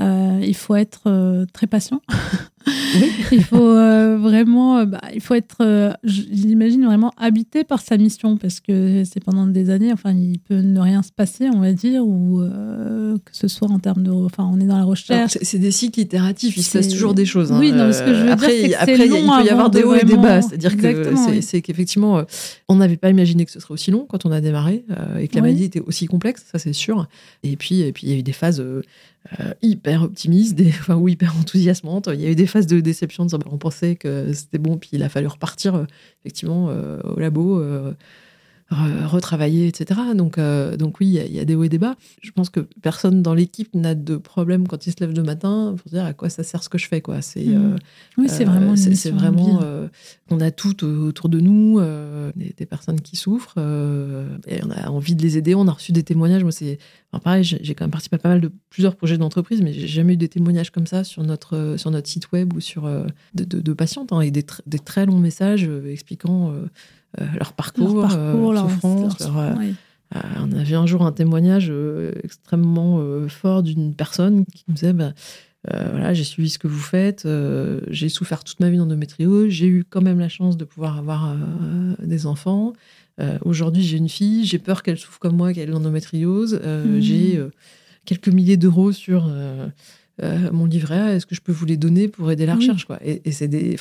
Il faut être très patient. il faut euh, vraiment, euh, bah, il faut être, euh, j'imagine vraiment habité par sa mission parce que c'est pendant des années, enfin, il peut ne rien se passer, on va dire, ou que ce soit en termes de, enfin, on est dans la recherche. C'est des cycles itératifs, il se passe toujours des choses. Hein. Oui, non, ce que je veux après, dire, après, il peut y avoir des hauts et des bas, c'est-à-dire que c'est qu'effectivement, on n'avait pas imaginé que ce serait aussi long quand on a démarré et que la maladie était aussi complexe, ça c'est sûr. Et puis, et puis il y a eu des phases euh, hyper optimiste, enfin, ou hyper enthousiasmante. Il y a eu des phases de déception, de on pensait que c'était bon, puis il a fallu repartir euh, effectivement euh, au labo retravailler, etc. Donc, euh, donc oui, il y, a des hauts et des bas. Je pense que personne dans l'équipe n'a de problème quand il se lève le matin pour dire à quoi ça sert ce que je fais. Quoi. C'est, mmh. oui, c'est vraiment. c'est, vraiment on a tout autour de nous, des, personnes qui souffrent, et on a envie de les aider. On a reçu des témoignages. Moi, c'est pareil, j'ai, quand même participé à pas mal de plusieurs projets d'entreprise, mais j'ai jamais eu des témoignages comme ça sur notre, sur notre site web ou sur de, de, patientes, hein, et des, des, très longs messages expliquant euh, leur parcours, leur, leur souffrance. on avait un jour un témoignage euh, extrêmement euh, fort d'une personne qui nous disait bah, voilà, j'ai suivi ce que vous faites, j'ai souffert toute ma vie d'endométriose, j'ai eu quand même la chance de pouvoir avoir des enfants. Aujourd'hui, j'ai une fille, j'ai peur qu'elle souffre comme moi, qu'elle ait l'endométriose. Mmh. J'ai quelques milliers d'euros sur mon livret A. Est-ce que je peux vous les donner pour aider la recherche quoi? Et, et c'était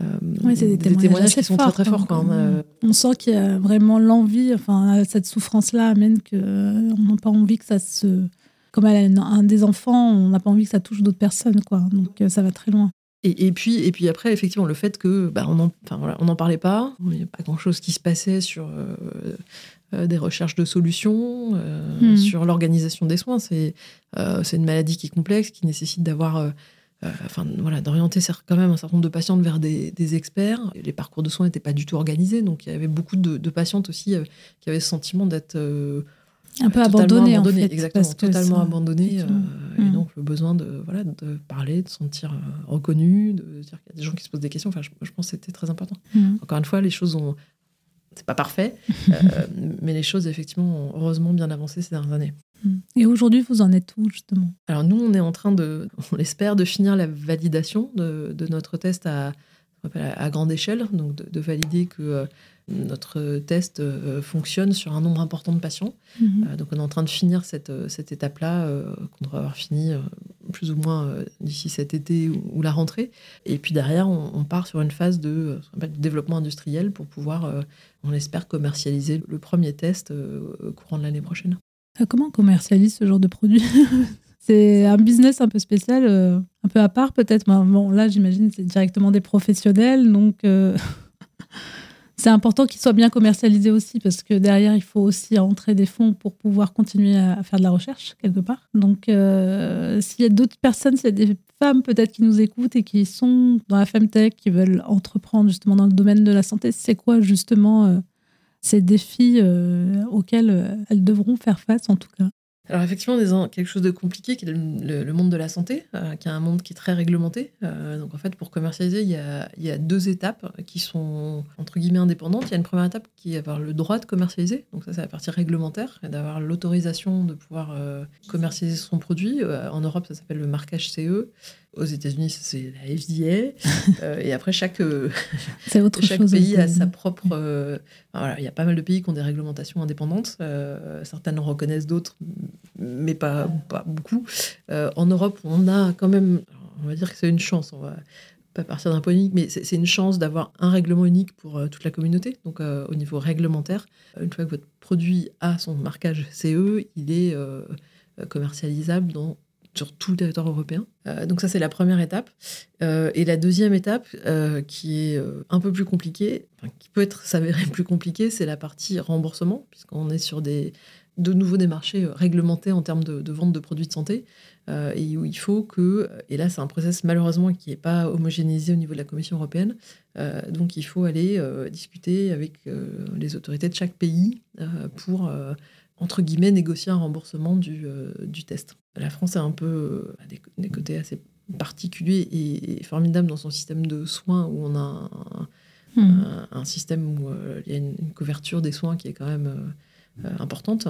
euh, c'est des, témoignages, qui sont très très forts. Quand même. On sent qu'il y a vraiment l'envie, enfin, cette souffrance-là amène qu'on euh, n'a pas envie que ça se. Comme elle a un des enfants, on n'a pas envie que ça touche d'autres personnes, quoi. Donc euh, ça va très loin. Et, et, puis, et puis après, effectivement, le fait que bah, on n'en enfin, voilà, on parlait pas, il n'y a pas grand-chose qui se passait sur des recherches de solutions, hmm. sur l'organisation des soins. C'est une maladie qui est complexe, qui nécessite d'avoir euh, enfin voilà, d'orienter quand même un certain nombre de patientes vers des, experts. Les parcours de soins n'étaient pas du tout organisés, donc il y avait beaucoup de, patientes aussi euh, qui avaient ce sentiment d'être euh, un peu abandonnées, en fait, exactement, totalement abandonnées, et mm. donc le besoin de voilà de parler, de se sentir reconnu, de dire qu'il y a des gens qui se posent des questions. Enfin, je, pense que c'était très important. Mm. Encore une fois, les choses ont c'est pas parfait, mais les choses effectivement ont heureusement bien avancé ces dernières années. Mm. Et aujourd'hui, vous en êtes où justement? Alors nous, on est en train de, on l'espère, de finir la validation de, notre test à à, grande échelle, donc de, valider que notre test fonctionne sur un nombre important de patients. Mhm. donc on est en train de finir cette, cette étape-là, qu'on devrait avoir fini plus ou moins d'ici cet été ou, la rentrée. Et puis derrière, on, part sur une phase de, développement industriel pour pouvoir, on espère, commercialiser le premier test courant de l'année prochaine. Comment on commercialise ce genre de produit C'est un business un peu spécial, euh, un peu à part peut-être. Bon, là, j'imagine c'est directement des professionnels, donc euh, c'est important qu'il soit bien commercialisé aussi parce que derrière, il faut aussi entrer des fonds pour pouvoir continuer à, faire de la recherche quelque part. Donc, euh, s'il y a d'autres personnes, s'il y a des femmes peut-être qui nous écoutent et qui sont dans la femtech, qui veulent entreprendre justement dans le domaine de la santé, c'est quoi justement ces défis auxquels elles devront faire face en tout cas alors effectivement, quelque chose de compliqué qui est le, monde de la santé, euh, qui est un monde qui est très réglementé. Euh, donc en fait, pour commercialiser, il y, a, deux étapes qui sont entre guillemets indépendantes. Il y a une première étape qui est avoir le droit de commercialiser. Donc ça, c'est la partie réglementaire, d'avoir l'autorisation de pouvoir euh, commercialiser son produit. en Europe, ça s'appelle le marquage CE. Aux États-Unis, c'est la FDA. Euh, et après, chaque, euh, chaque pays a sa propre. Euh, voilà, il y a pas mal de pays qui ont des réglementations indépendantes. certaines en reconnaissent d'autres, mais pas, pas beaucoup. en Europe, on a quand même. On va dire que c'est une chance. On va pas partir d'un point unique, mais c'est une chance d'avoir un règlement unique pour toute la communauté. Donc, au niveau réglementaire, une fois que votre produit a son marquage CE, il est commercialisable dans sur tout le territoire européen. Euh, donc ça, c'est la première étape. Euh, et la deuxième étape, euh, qui est un peu plus compliquée, qui peut être s'avérer plus compliquée, c'est la partie remboursement, puisqu'on est sur des, de nouveau des marchés réglementés en termes de, vente de produits de santé, et où il faut que, et là c'est un process malheureusement qui n'est pas homogénéisé au niveau de la Commission européenne, donc il faut aller discuter avec les autorités de chaque pays pour entre guillemets, négocier un remboursement du, du test. La France est un peu euh, des, côtés assez particuliers et, formidables dans son système de soins où on a un, hmm. système où euh, il y a une, couverture des soins qui est quand même importante,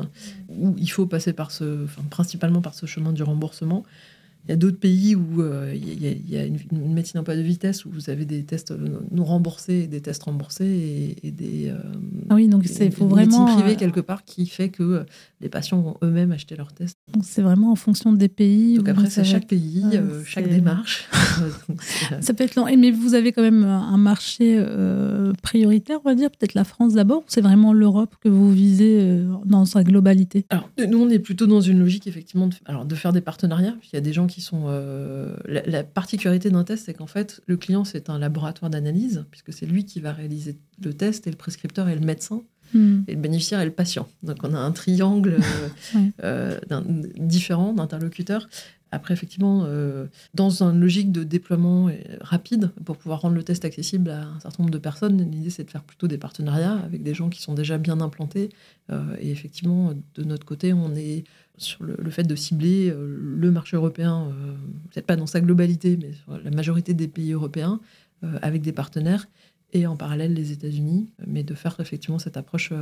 où il faut passer par ce, principalement par ce chemin du remboursement. Il y a d'autres pays où euh, il y, a, une, médecine en pas de vitesse où vous avez des tests non remboursés, des tests remboursés et, des. Euh, ah oui, donc c'est faut vraiment médecine privée euh, quelque part qui fait que les patients vont eux-mêmes acheter leurs tests. Donc c'est vraiment en fonction des pays. Donc après c'est chaque pays, chaque démarche. ça peut être long. Mais vous avez quand même un marché prioritaire, on va dire, peut-être la France d'abord. ou C'est vraiment l'Europe que vous visez dans sa globalité? Alors nous on est plutôt dans une logique effectivement de, alors, de faire des partenariats. Il y a des gens qui sont. Euh, la, particularité d'un test, c'est qu'en fait, le client, c'est un laboratoire d'analyse, puisque c'est lui qui va réaliser le test, et le prescripteur est le médecin, hmm. et le bénéficiaire est le patient. Donc, on a un triangle euh, euh, différent d'interlocuteurs. Après, effectivement, dans une logique de déploiement rapide, pour pouvoir rendre le test accessible à un certain nombre de personnes, l'idée, c'est de faire plutôt des partenariats avec des gens qui sont déjà bien implantés. et effectivement, de notre côté, on est sur le, fait de cibler euh, le marché européen, euh, peut-être pas dans sa globalité, mais sur la majorité des pays européens, euh, avec des partenaires, et en parallèle les États-Unis, mais de faire effectivement cette approche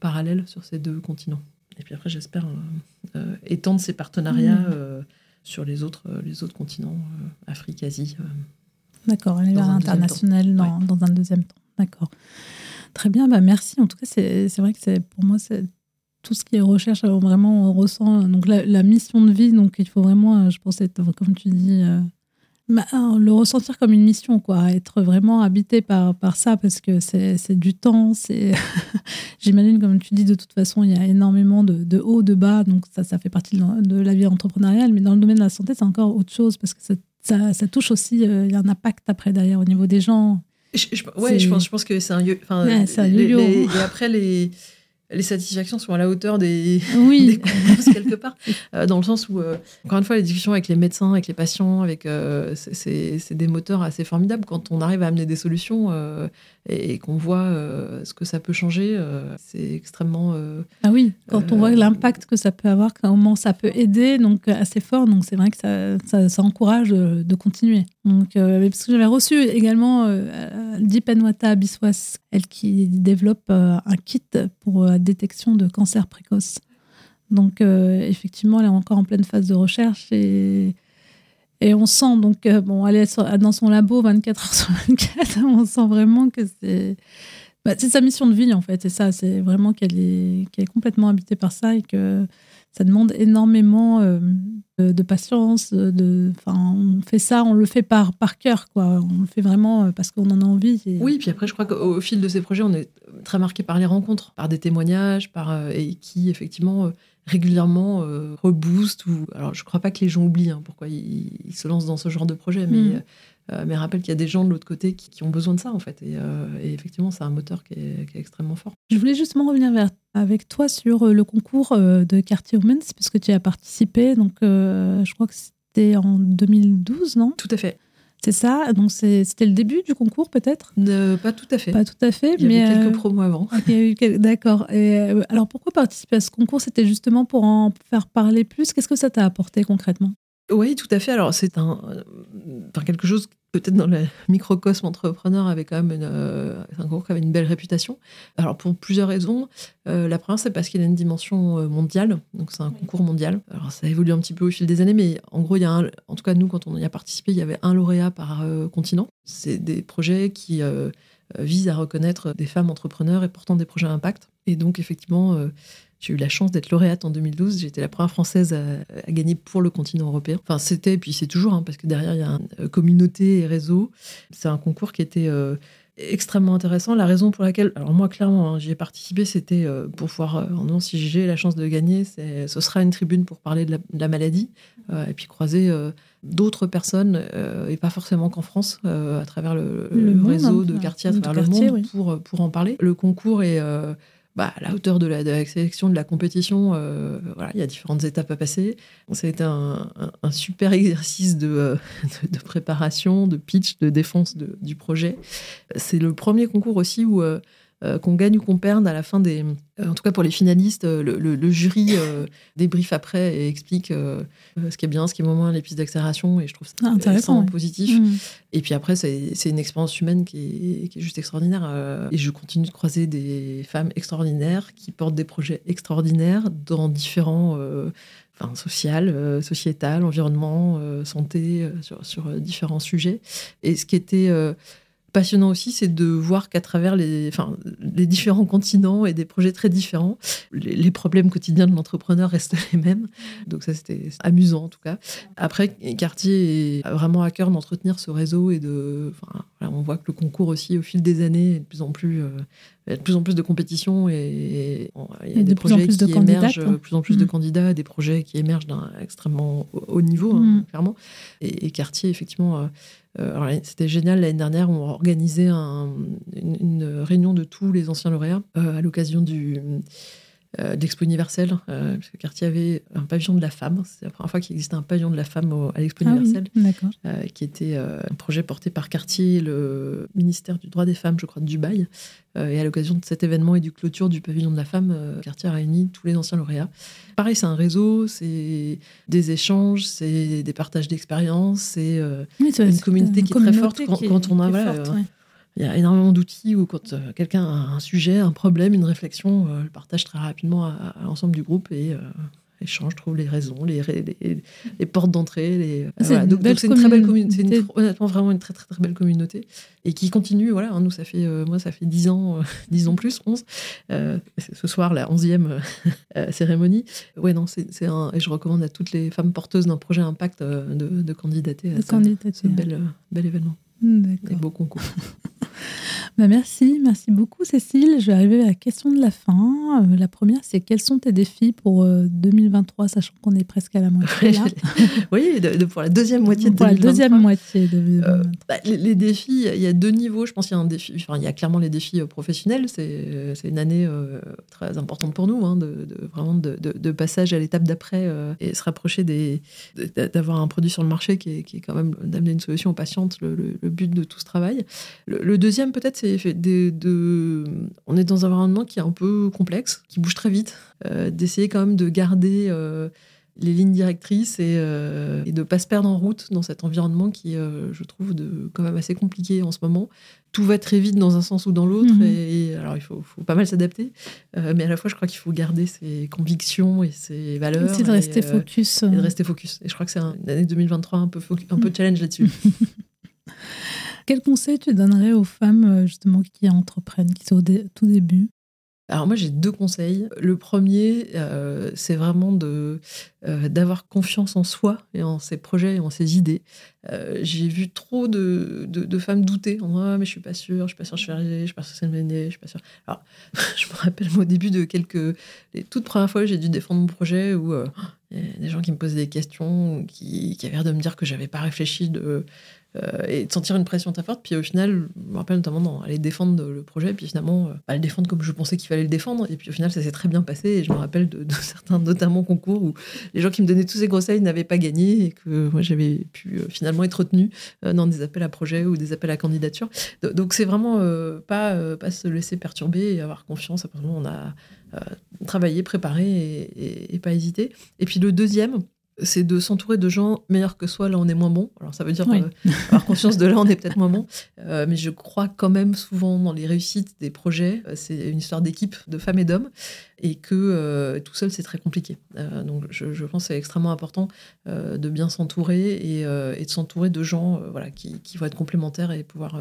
parallèle sur ces deux continents. Et puis après, j'espère étendre ces partenariats mmh. Sur les autres, les autres continents, Afrique, Asie. D'accord, aller vers l'international dans, dans, un deuxième temps. D'accord. Très bien, bah merci. En tout cas, c'est vrai que pour moi, c'est tout ce qui est recherche, vraiment, on ressent donc la, mission de vie. Donc, il faut vraiment, euh, je pense, être, comme tu dis, euh, bah, le ressentir comme une mission, quoi. Être vraiment habité par, par ça, parce que c'est du temps. c'est J'imagine, comme tu dis, de toute façon, il y a énormément de, de hauts, de bas. Donc, ça, ça fait partie de, la vie entrepreneuriale. Mais dans le domaine de la santé, c'est encore autre chose, parce que ça, ça, touche aussi, euh, il y a un impact après, derrière, au niveau des gens. Je, ouais, je pense, je pense que c'est un, enfin, et après, les les satisfactions sont à la hauteur des, oui. quelque part, euh, dans le sens où, euh, encore une fois, les discussions avec les médecins, avec les patients, avec euh, c'est des moteurs assez formidables quand on arrive à amener des solutions et, qu'on voit ce que ça peut changer. c'est extrêmement. ah oui, quand on voit l'impact que ça peut avoir, comment ça peut aider, donc assez fort. Donc c'est vrai que ça, ça, encourage de, continuer. Donc, parce que j'avais reçu également Dipenwata Biswas, elle qui développe un kit pour détection de cancer précoce. Donc, euh, effectivement, elle est encore en pleine phase de recherche et, Et on sent donc, euh, bon, elle est dans son labo 24 heures sur 24, on sent vraiment que c'est. Bah, c'est sa mission de vie en fait, c'est ça, c'est vraiment qu'elle est, qu'elle est complètement habitée par ça et que ça demande énormément euh, de, patience. De, on fait ça, on le fait par, par cœur, quoi. On le fait vraiment euh, parce qu'on en a envie. Oui, puis après, je crois qu'au fil de ces projets, on est très marqué par les rencontres, par des témoignages, par et qui effectivement régulièrement euh. Ou... Alors, je ne crois pas que les gens oublient hein, pourquoi ils, se lancent dans ce genre de projet, mais, mm. Euh, mais rappelle qu'il y a des gens de l'autre côté qui, ont besoin de ça, en fait. Et, euh, effectivement, c'est un moteur qui est, extrêmement fort. Je voulais justement revenir vers, avec toi sur le concours de Quartier Women's, parce que tu as participé. Donc, je crois que c'était en 2012, non? Tout à fait. C'est ça? Donc c'était le début du concours peut-être? Pas tout à fait. Pas tout à fait. Il y mais avait quelques euh, promos avant. D'accord. Euh, alors pourquoi participer à ce concours? C'était justement pour en faire parler plus. Qu'est-ce que ça t'a apporté concrètement? Oui, tout à fait. Alors, c'est un, quelque chose peut-être dans le microcosme entrepreneur avait quand même une, euh, un concours qui avait une belle réputation. Alors pour plusieurs raisons. Euh, la première, c'est parce qu'il a une dimension euh, mondiale, donc c'est un concours mondial. Alors ça évolue un petit peu au fil des années, mais en gros, il y a en tout cas nous, quand on y a participé, il y avait un lauréat par continent. C'est des projets qui visent à reconnaître des femmes entrepreneurs et portant des projets à impact. Et donc effectivement j'ai eu la chance d'être lauréate en 2012. J'étais la première française à, gagner pour le continent européen. Enfin, c'était, puis c'est toujours, hein, parce que derrière, il y a une euh, communauté et réseau. C'est un concours qui était euh, extrêmement intéressant. La raison pour laquelle, alors moi, clairement, hein, j'y ai participé, c'était euh, pour voir, non, si j'ai la chance de gagner, ce sera une tribune pour parler de la, maladie et puis croiser d'autres personnes, et pas forcément qu'en France, à travers le, réseau de quartiers à travers le monde, pour, pour en parler. Le concours est bah, à la hauteur de la, sélection, de la compétition, euh, voilà, il y a différentes étapes à passer. Ça a été un, super exercice euh, de, de, préparation, de pitch, de défense du projet. C'est le premier concours aussi où euh, qu'on gagne ou qu'on perde à la fin des. Euh, en tout cas pour les finalistes, euh, le, jury débrief après et explique ce qui est bien, ce qui est moins, les pistes d'accélération. Et je trouve ça ah, intéressant, positif. Mm. Et puis après, c'est une expérience humaine qui est, juste extraordinaire. et je continue de croiser des femmes extraordinaires qui portent des projets extraordinaires dans différents. Enfin, social, sociétal, environnement, santé, sur, sur, différents sujets. Et ce qui était passionnant aussi, c'est de voir qu'à travers les, enfin, les différents continents et des projets très différents, les, problèmes quotidiens de l'entrepreneur restent les mêmes. Donc ça, c'était amusant en tout cas. Après, Cartier a vraiment à cœur d'entretenir ce réseau et de, enfin, on voit que le concours aussi, au fil des années, est de plus en plus, euh, de plus en plus de compétitions et, il y a des projets qui émergent, de plus en plus de mm. candidats, des projets qui émergent d'un extrêmement haut niveau, hein, mm. clairement. Et, Cartier, effectivement, euh, euh, c'était génial l'année dernière, on organisait une, réunion de tous les anciens lauréats à l'occasion du euh, d'Expo universelle, euh, parce que Cartier avait un pavillon de la femme. C'est la première fois qu'il existait un pavillon de la femme à l'Expo ah universelle, euh, qui était un projet porté par Cartier, le ministère du droit des femmes, je crois, de Dubaï. et à l'occasion de cet événement et du clôture du pavillon de la femme, Cartier a réuni tous les anciens lauréats. Pareil, c'est un réseau, c'est des échanges, c'est des partages d'expériences, c'est une communauté qui est très forte quand, on a il y a énormément d'outils où quand euh, quelqu'un a un sujet, un problème, une réflexion, euh, le partage très rapidement à, l'ensemble du groupe et euh, échange, trouve les raisons, les, les, portes d'entrée. Les, donc c'est une, très belle communauté, honnêtement vraiment une très, très très belle communauté et qui continue. Voilà, hein, nous ça fait moi ça fait 10 ans, 10 ans plus, 11. ce soir la 11e cérémonie. Ouais non, c'est un et je recommande à toutes les femmes porteuses d'un projet impact de, de candidater à ce, bel, bel événement. Des beaux concours. Bah, merci, merci beaucoup Cécile. Je vais arriver à la question de la fin. Euh, la première, c'est quels sont tes défis pour 2023, euh, sachant qu'on est presque à la moitié là Oui, pour la deuxième moitié de pour la deuxième moitié de euh, bah, les, défis, il y a deux niveaux. Je pense qu'il y a un défi, enfin, il y a clairement les défis professionnels. C'est une année très importante pour nous, hein, de, vraiment de, passage à l'étape d'après et se rapprocher d'avoir un produit sur le marché qui est, qui est quand même d'amener une solution aux patientes, le, but de tout ce travail. le deuxième, peut-être, c'est de, On est dans un environnement qui est un peu complexe, qui bouge très vite, euh, d'essayer quand même de garder. Euh, les lignes directrices et, euh, et de pas se perdre en route dans cet environnement qui, je trouve, de, quand même assez compliqué en ce moment. Tout va très vite dans un sens ou dans l'autre, Mhm. et, alors il faut, faut pas mal s'adapter, mais à la fois, je crois qu'il faut garder ses convictions et ses valeurs. C'est de et, rester euh, focus. et de rester focus. Et je crois que c'est un- une année 2023 un peu, un peu challenge là-dessus. Quel conseil tu donnerais aux femmes euh, justement qui entreprennent, qui sont au tout début? Alors moi j'ai deux conseils. Le premier, euh, c'est vraiment de euh, d'avoir confiance en soi et en ses projets et en ses idées. J'ai vu trop de, de, femmes douter en ah, mais je suis pas sûre, je suis pas sûre, je vais arriver, je suis pas sûre que le mener, je suis pas sûre. Alors je me rappelle moi, au début de quelques les toutes premières fois j'ai dû défendre mon projet où il y a des gens qui me posaient des questions, qui, qui avaient l'air de me dire que j'avais pas réfléchi de euh, et de sentir une pression très forte. Puis au final, je me rappelle notamment dans aller défendre le projet, puis finalement, euh, pas le défendre comme je pensais qu'il fallait le défendre. Et puis au final, ça s'est très bien passé. Et je me rappelle de, certains, notamment concours, où les gens qui me donnaient tous ces conseils n'avaient pas gagné et que moi, j'avais pu euh, finalement être retenue euh, dans des appels à projets ou des appels à candidature. Do- Donc c'est vraiment pas, pas se laisser perturber et avoir confiance. Après, on a travaillé, préparé et pas hésité. Et puis le deuxième, c'est de s'entourer de gens meilleurs que soi, là on est moins bon. Alors ça veut dire Oui. euh, avoir conscience de là on est peut-être moins bon. Euh, mais je crois quand même souvent dans les réussites des projets, euh, c'est une histoire d'équipe, de femmes et d'hommes, et que euh, tout seul c'est très compliqué. Donc je, je pense que c'est extrêmement important de bien s'entourer et, et de s'entourer de gens voilà, qui, qui vont être complémentaires et pouvoir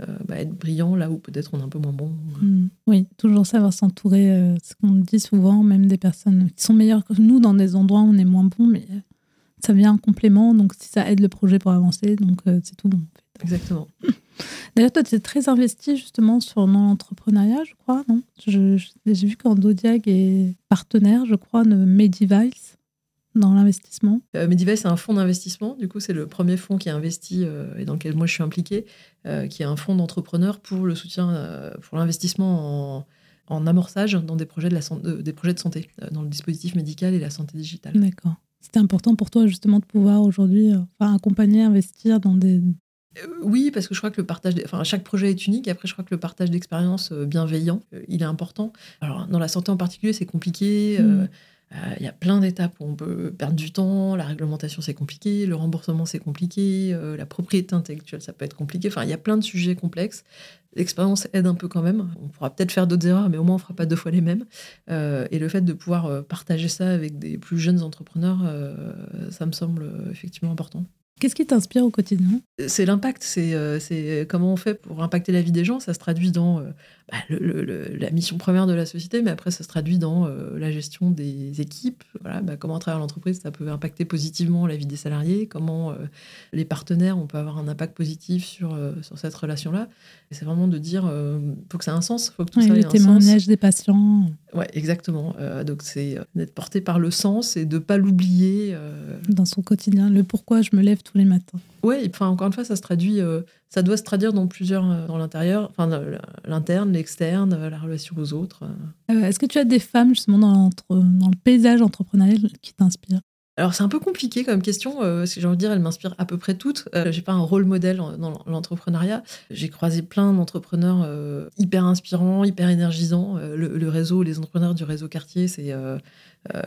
euh, bah, être brillants là où peut-être on est un peu moins bon. Mm. Oui, toujours savoir s'entourer. euh, ce qu'on dit souvent, même des personnes qui sont meilleures que nous dans des endroits où on est moins bon, mais euh, ça vient en complément. Donc si ça aide le projet pour avancer, donc euh, c'est tout bon. en fait. Exactement. D'ailleurs, toi, tu es très investi justement sur l'entrepreneuriat, je crois, non? J'ai vu qu'Andodiag est partenaire, je crois, de Medivice dans l'investissement. Euh, c'est un fonds d'investissement. Du coup, c'est le premier fonds qui a investi euh, et dans lequel moi je suis impliquée, euh, qui est un fonds d'entrepreneurs pour le soutien, euh, pour l'investissement en, en amorçage dans des projets de, la, san- de- des projets de santé, dans le dispositif médical et la santé digitale. D'accord. C'était important pour toi justement de pouvoir aujourd'hui accompagner, investir dans des... Oui, parce que je crois que le partage, enfin chaque projet est unique. Après, je crois que le partage d'expériences bienveillant, il est important. Alors dans la santé en particulier, c'est compliqué. Mm. Il y a plein d'étapes où on peut perdre du temps. La réglementation, c'est compliqué. Le remboursement, c'est compliqué. euh, la propriété intellectuelle, ça peut être compliqué. Enfin, il y a plein de sujets complexes. L'expérience aide un peu quand même. On pourra peut-être faire d'autres erreurs, mais au moins on fera pas deux fois les mêmes. Euh, et le fait de pouvoir euh, partager ça avec des plus jeunes entrepreneurs, euh, ça me semble euh, effectivement important. Qu'est-ce qui t'inspire au quotidien? C'est l'impact, c'est euh, comment on fait pour impacter la vie des gens. Ça se traduit dans euh, bah, le- le- le- la mission première de la société, mais après ça se traduit dans euh, la gestion des équipes. Voilà, bah, comment à travers l'entreprise ça peut impacter positivement la vie des salariés, comment euh, les partenaires on peut avoir un impact positif sur, euh, sur cette relation-là. Et c'est vraiment de dire, euh, faut que ça ait un sens, faut que tout Oui, ça ait Le un sens. témoignage des patients Ouais, exactement. Donc c'est d'être porté par le sens et de pas l'oublier. dans son quotidien, le pourquoi je me lève tous les matins. Et enfin encore une fois, ça se traduit, euh, ça doit se traduire dans plusieurs, euh, dans l'intérieur, enfin l'interne, l'externe, euh, la relation aux autres. Est-ce que tu as des femmes justement dans, le paysage entrepreneurial qui t'inspirent? Alors c'est un peu compliqué comme question, euh, parce que j'ai envie de dire, elles m'inspirent à peu près toutes. Euh, j'ai pas un rôle modèle en- dans l'entrepreneuriat. J'ai croisé plein d'entrepreneurs euh, hyper inspirants, hyper énergisants. Le, le réseau, les entrepreneurs du réseau quartier, c'est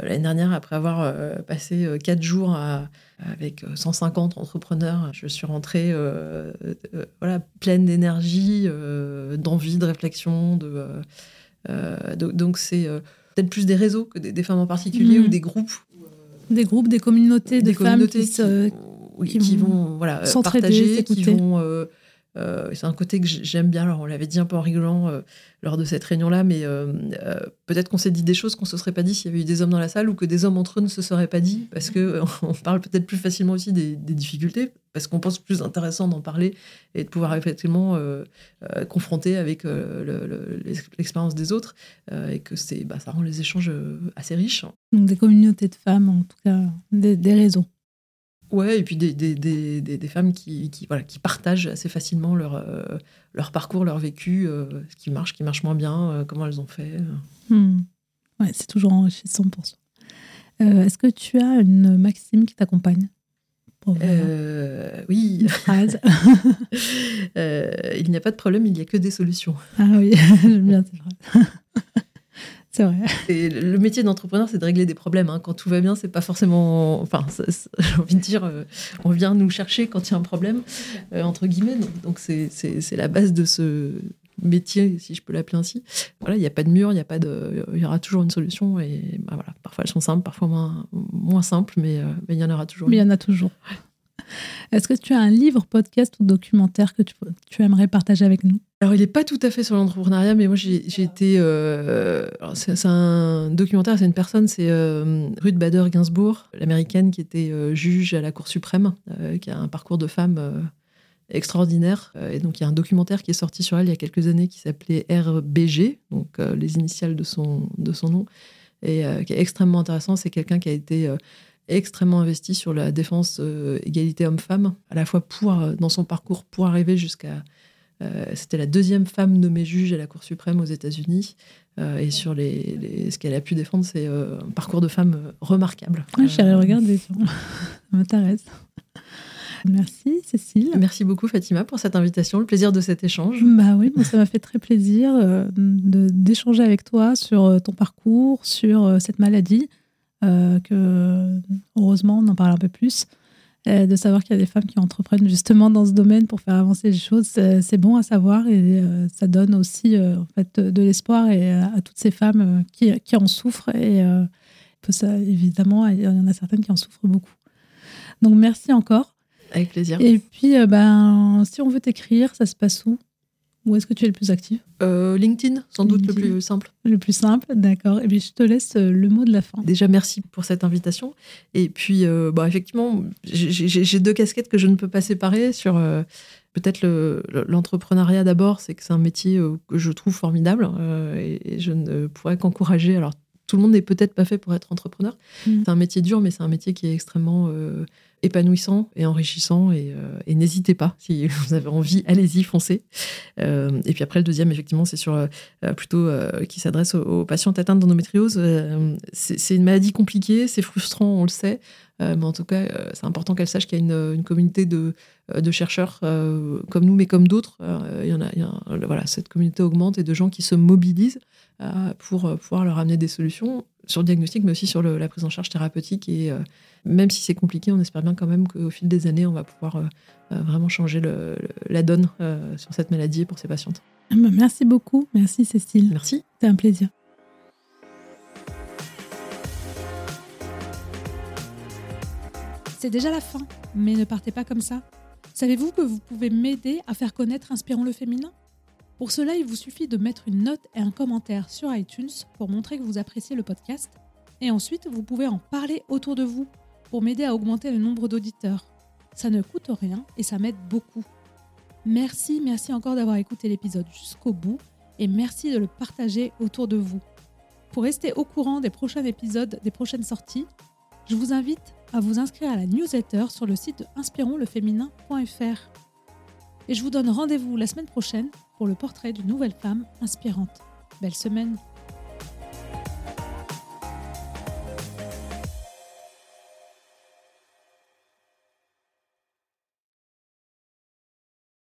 l'année dernière, après avoir euh, passé euh, quatre jours à- avec euh, 150 entrepreneurs, je suis rentrée euh, euh, voilà, pleine d'énergie, euh, d'envie, de réflexion. De, euh, euh, donc c'est euh, peut-être plus des réseaux que des, des femmes en particulier Mhm. ou des groupes Des groupes, des communautés de des femmes communautés qui, vont voilà, euh, partager, qui vont. Euh, c'est un côté que j'aime bien. On l'avait dit un peu en rigolant euh, lors de cette réunion-là, mais euh, peut-être qu'on s'est dit des choses qu'on se serait pas dit s'il y avait eu des hommes dans la salle ou que des hommes entre eux ne se seraient pas dit, parce que euh, on parle peut-être plus facilement aussi des, difficultés, parce qu'on pense plus intéressant d'en parler et de pouvoir effectivement confronter avec le- le- l'expérience des autres, et que bah, ça rend les échanges assez riches. Donc des communautés de femmes, en tout cas, des, des réseaux. Ouais, et puis des, des, des, des, femmes qui, qui, voilà, qui partagent assez facilement leur, euh, leur parcours, leur vécu, euh, ce qui marche, ce qui marche moins bien, euh, comment elles ont fait. Hmm. Ouais, c'est toujours enrichissant pour soi. Est-ce que tu as une maxime qui t'accompagne oui, une phrase. Il n'y a pas de problème, il n'y a que des solutions. ah oui, j'aime bien cette phrase. C'est vrai. Et le métier d'entrepreneur, c'est de régler des problèmes. hein. Quand tout va bien, c'est pas forcément. Enfin, j'ai envie de dire, euh, on vient nous chercher quand il y a un problème, euh, entre guillemets. Donc, c'est, la base de ce métier, si je peux l'appeler ainsi. Voilà, il n'y a pas de mur, il y a pas de, il y aura toujours une solution. Et bah, voilà, parfois elles sont simples, parfois moins, moins simples, mais euh, mais il y en aura toujours. Mais il y en a toujours. Est-ce que tu as un livre, podcast ou documentaire que tu, aimerais partager avec nous? Alors, il n'est pas tout à fait sur l'entrepreneuriat, mais moi, j'ai été. euh, c'est un documentaire, c'est une personne, c'est euh, Ruth Bader Ginsburg, l'américaine qui était euh, juge à la Cour suprême, qui a un parcours de femme extraordinaire. Et donc, il y a un documentaire qui est sorti sur elle il y a quelques années qui s'appelait RBG, donc les initiales de son, de son nom, et qui est extrêmement intéressant. C'est quelqu'un qui a été. Extrêmement investi sur la défense euh, égalité homme-femme, à la fois pour, euh, dans son parcours pour arriver jusqu'à euh, C'était la deuxième femme nommée juge à la Cour suprême aux États-Unis. Euh, et sur les, les- ce qu'elle a pu défendre, c'est un parcours de femme remarquable. ah, J'irai regarder. Ça m'intéresse. Merci, Cécile. Merci beaucoup, Fatima, pour cette invitation, le plaisir de cet échange. Bah oui, ça m'a fait très plaisir d'échanger avec toi sur ton parcours, sur cette maladie, euh, que heureusement on en parle un peu plus, de savoir qu'il y a des femmes qui entreprennent justement dans ce domaine pour faire avancer les choses, c'est bon à savoir et euh, ça donne aussi euh, en fait de l'espoir et à toutes ces femmes qui, qui en souffrent et ça, évidemment il y en a certaines qui en souffrent beaucoup. Donc merci encore. Avec plaisir. Et puis, ben, si on veut t'écrire, ça se passe où? Où est-ce que tu es le plus actif Euh, LinkedIn, sans doute le plus simple. Le plus simple, d'accord. Et puis, je te laisse euh, le mot de la fin. Déjà, merci pour cette invitation. Et puis, euh, bah, effectivement, j'ai- deux casquettes que je ne peux pas séparer sur euh, peut-être le- le- l'entrepreneuriat d'abord, c'est que c'est un métier que je trouve formidable et, et je ne pourrais qu'encourager. Alors, tout le monde n'est peut-être pas fait pour être entrepreneur. Mm. C'est un métier dur, mais c'est un métier qui est extrêmement épanouissant et enrichissant. Et, euh, et n'hésitez pas, si vous avez envie, allez-y, foncez. Euh, et puis après, le deuxième, effectivement, c'est sur euh, plutôt qui s'adresse aux, aux patients atteints d'endométriose. C'est une maladie compliquée, c'est frustrant, on le sait, mais en tout cas, c'est important qu'elle sache qu'il y a une, communauté de, de chercheurs euh, comme nous, mais comme d'autres. Euh, il y en a, y voilà, cette communauté augmente et de gens qui se mobilisent euh, pour euh, pouvoir leur amener des solutions sur le diagnostic, mais aussi sur le- la prise en charge thérapeutique. Et euh, même si c'est compliqué, on espère bien quand même qu'au fil des années, on va pouvoir euh, euh, vraiment changer le- la donne euh, sur cette maladie et pour ces patientes. Ah ben, Merci beaucoup. Merci, Cécile. Merci. C'était un plaisir. C'est déjà la fin, mais ne partez pas comme ça. Savez-vous que vous pouvez m'aider à faire connaître Inspirons le féminin? Pour cela, il vous suffit de mettre une note et un commentaire sur iTunes pour montrer que vous appréciez le podcast. Et ensuite, vous pouvez en parler autour de vous pour m'aider à augmenter le nombre d'auditeurs. Ça ne coûte rien et ça m'aide beaucoup. Merci, merci encore d'avoir écouté l'épisode jusqu'au bout et merci de le partager autour de vous. Pour rester au courant des prochains épisodes, des prochaines sorties, je vous invite à vous inscrire à la newsletter sur le site inspironsleféminin.fr. Et je vous donne rendez-vous la semaine prochaine pour le portrait d'une nouvelle femme inspirante. Belle semaine